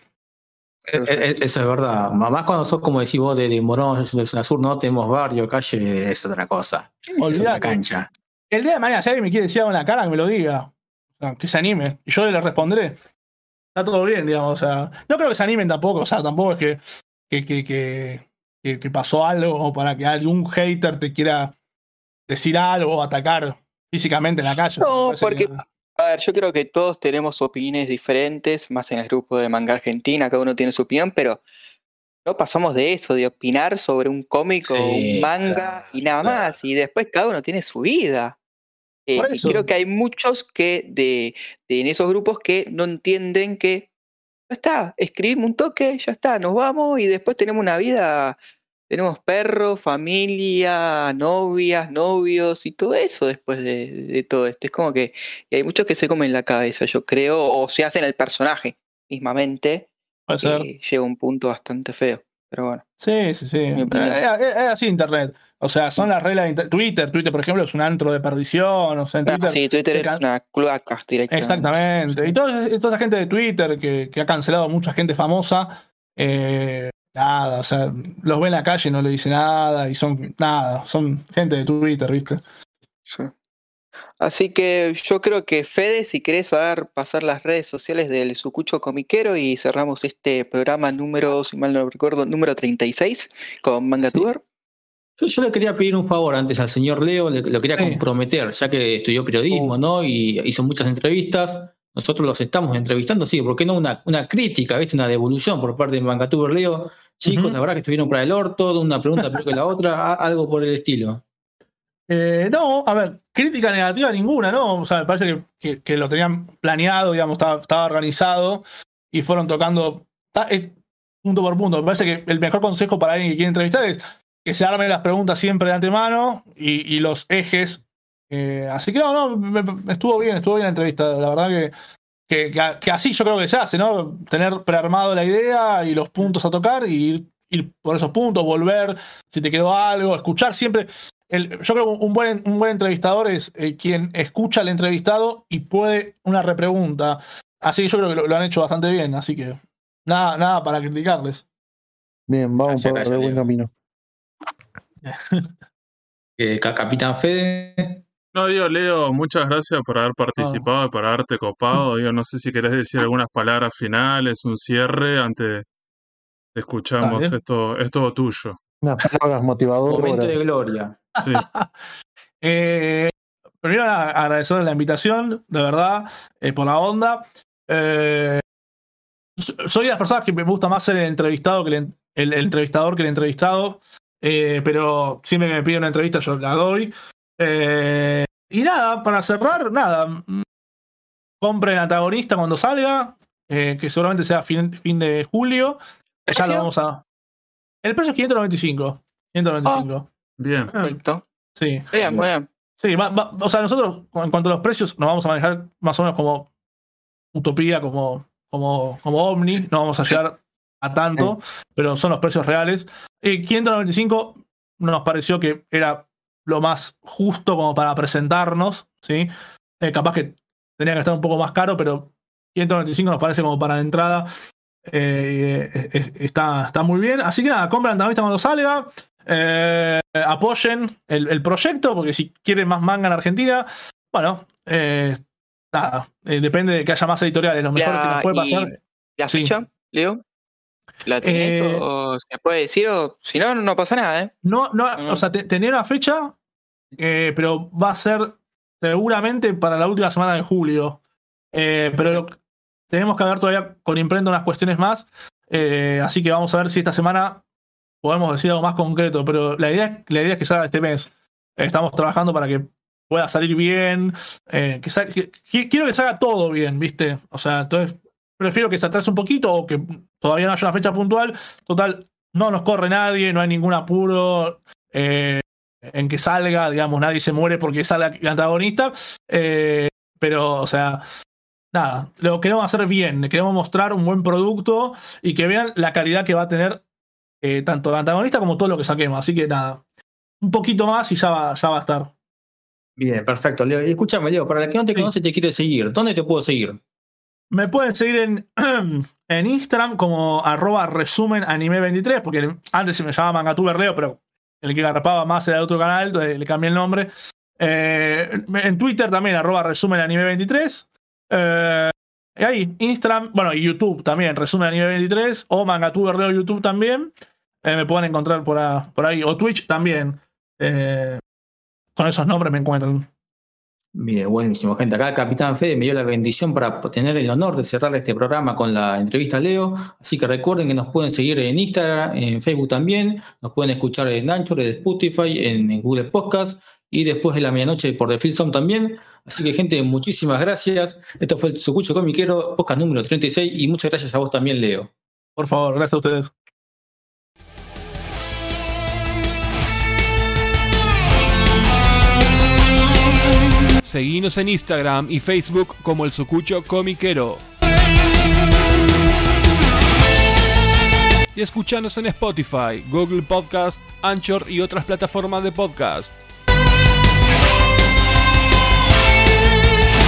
Eh, eh, eso es verdad. Más cuando sos como decís vos de, Morón, del sur, no tenemos barrio, calle, es otra cosa. Es otra cancha. El día de mañana, si alguien me quiere decir algo en la cara, que me lo diga. que se anime. Y yo le responderé está todo bien, digamos. O sea, no creo que se animen tampoco, o sea, tampoco es que, que, que, que, pasó algo para que algún hater te quiera decir algo o atacar físicamente en la calle. No, porque, a ver, yo creo que todos tenemos opiniones diferentes, más en el grupo de manga argentina, cada uno tiene su opinión, pero no pasamos de eso, de opinar sobre un cómic o un manga y nada más, y después cada uno tiene su vida. Eh, y creo que hay muchos que de, en esos grupos que no entienden que ya está, escribimos un toque, ya está, nos vamos y después tenemos una vida, tenemos perros, familia, novias, novios y todo eso después de, todo esto. Es como que hay muchos que se comen la cabeza, yo creo, o se hacen el personaje mismamente. y llega un punto bastante feo. Pero bueno. Sí, sí, sí. Es, así Internet. O sea, son las reglas de Twitter. Twitter, por ejemplo, es un antro de perdición. O sea, ah, Twitter, sí, Twitter es una cloaca directamente. Exactamente. Y toda, esa gente de Twitter que, ha cancelado a mucha gente famosa, eh, nada, o sea, los ve en la calle y no le dice nada. Y son, nada, son gente de Twitter, ¿viste? Sí. Así que yo creo que Fede, si querés dar, pasar las redes sociales del Sucucho Comiquero y cerramos este programa número, si mal no recuerdo, número 36 con Mangatuber. Yo, le quería pedir un favor antes al señor Leo, le, lo quería comprometer, ya que estudió periodismo, oh. ¿no? Y hizo muchas entrevistas. Nosotros los estamos entrevistando, sí, ¿por qué no una, una crítica, ¿viste? Una devolución por parte de Mangatuber Leo? Chicos, la verdad que estuvieron para el orto, una pregunta <laughs> peor que la otra, algo por el estilo. Eh, no, a ver, crítica negativa ninguna, ¿no? O sea, me parece que, lo tenían planeado, digamos, estaba, estaba organizado y fueron tocando punto por punto. Me parece que el mejor consejo para alguien que quiere entrevistar es que se armen las preguntas siempre de antemano y, los ejes. Eh, así que no, no, estuvo bien, estuvo bien la entrevista. La verdad que, que, así yo creo que se hace, ¿no? Tener prearmado la idea y los puntos a tocar y ir, por esos puntos, volver si te quedó algo, escuchar siempre. Yo creo que un buen, un buen entrevistador es eh, quien escucha al entrevistado y puede una repregunta. Así que yo creo que lo, han hecho bastante bien, así que nada, nada para criticarles. Bien, vamos por el buen camino. <laughs> Eh, Capitán Fede. No, digo, Leo, muchas gracias por haber participado, y por haberte copado. <laughs> Digo, no sé si querés decir algunas palabras finales, un cierre, antes escuchamos esto, es todo tuyo. Unas palabras motivadoras. Momento de gloria. Sí. <laughs> eh, primero agradecerle la invitación, de verdad, eh, por la onda. Eh, soy de las personas que me gusta más ser el entrevistado que el, entrevistador que el entrevistado. Eh, pero siempre que me piden una entrevista yo la doy. y nada, para cerrar, nada. Compren antagonista cuando salga, que seguramente sea fin, fin de julio. Ya lo vamos a. El precio es 595. 595. bien. Perfecto. Sí. Bien, bien. Sí, o sea, nosotros en cuanto a los precios nos vamos a manejar más o menos como utopía, como, como, como Omni, no vamos a llegar a tanto, pero son los precios reales. Y 595 nos pareció que era lo más justo como para presentarnos, ¿sí? Eh, capaz que tenía que estar un poco más caro, pero 195 nos parece como para entrada. Eh, está, está muy bien. Así que nada, compran también cuando salga. Eh, apoyen el, proyecto, porque si quieren más manga en Argentina, bueno, eh, nada, eh, depende de que haya más editoriales, lo mejor que nos puede pasar. ¿La fecha, Leo? ¿La tenés o se puede decir? O si no, no pasa nada, ¿eh? No, no, o sea, tenía una fecha, pero va a ser seguramente para la última semana de julio. pero tenemos que ver todavía con imprenta unas cuestiones más. así que vamos a ver si esta semana podemos decir algo más concreto, pero la idea, la idea es que salga este mes. Estamos trabajando para que pueda salir bien. Eh, quiero que salga todo bien, ¿viste? O sea, entonces prefiero que se atrase un poquito o que todavía no haya una fecha puntual. Total, no nos corre nadie, no hay ningún apuro eh, en que salga, digamos, nadie se muere porque salga el antagonista. Eh, pero, o sea, nada, lo queremos hacer bien, queremos mostrar un buen producto y que vean la calidad que va a tener eh, tanto de antagonista como todo lo que saquemos. Así que nada, un poquito más y ya va, ya va a estar. Bien, perfecto, Leo. Escúchame, Leo, para el que no te conoce y te quiere seguir, ¿dónde te puedo seguir? Me pueden seguir en, <clears throat> en Instagram como arroba resumen anime 23, porque antes se me llamaba Mangatuber Leo, pero el que garrapaba más era de otro canal, le cambié el nombre. Eh, en Twitter también, arroba resumen anime 23. Eh, y ahí, Instagram, bueno, y YouTube también, resumen anime 23, o Mangatuber Leo YouTube también. Eh, me pueden encontrar por, ahí. O Twitch también. Eh, con esos nombres me encuentran. Bien, buenísimo, gente. Acá Capitán Fede me dio la bendición para tener el honor de cerrar este programa con la entrevista a Leo. Así que recuerden que nos pueden seguir en Instagram, en Facebook también. Nos pueden escuchar en Anchor, en Spotify, en, Google Podcast y después de la medianoche por The Film también. Así que, gente, muchísimas gracias. Esto fue el Sucucho Comiquero, podcast número 36. Y muchas gracias a vos también, Leo. Por favor, gracias a ustedes. Seguinos en Instagram y Facebook como el Sucucho Comiquero. Y escuchanos en Spotify, Google Podcast, Anchor y otras plataformas de podcast.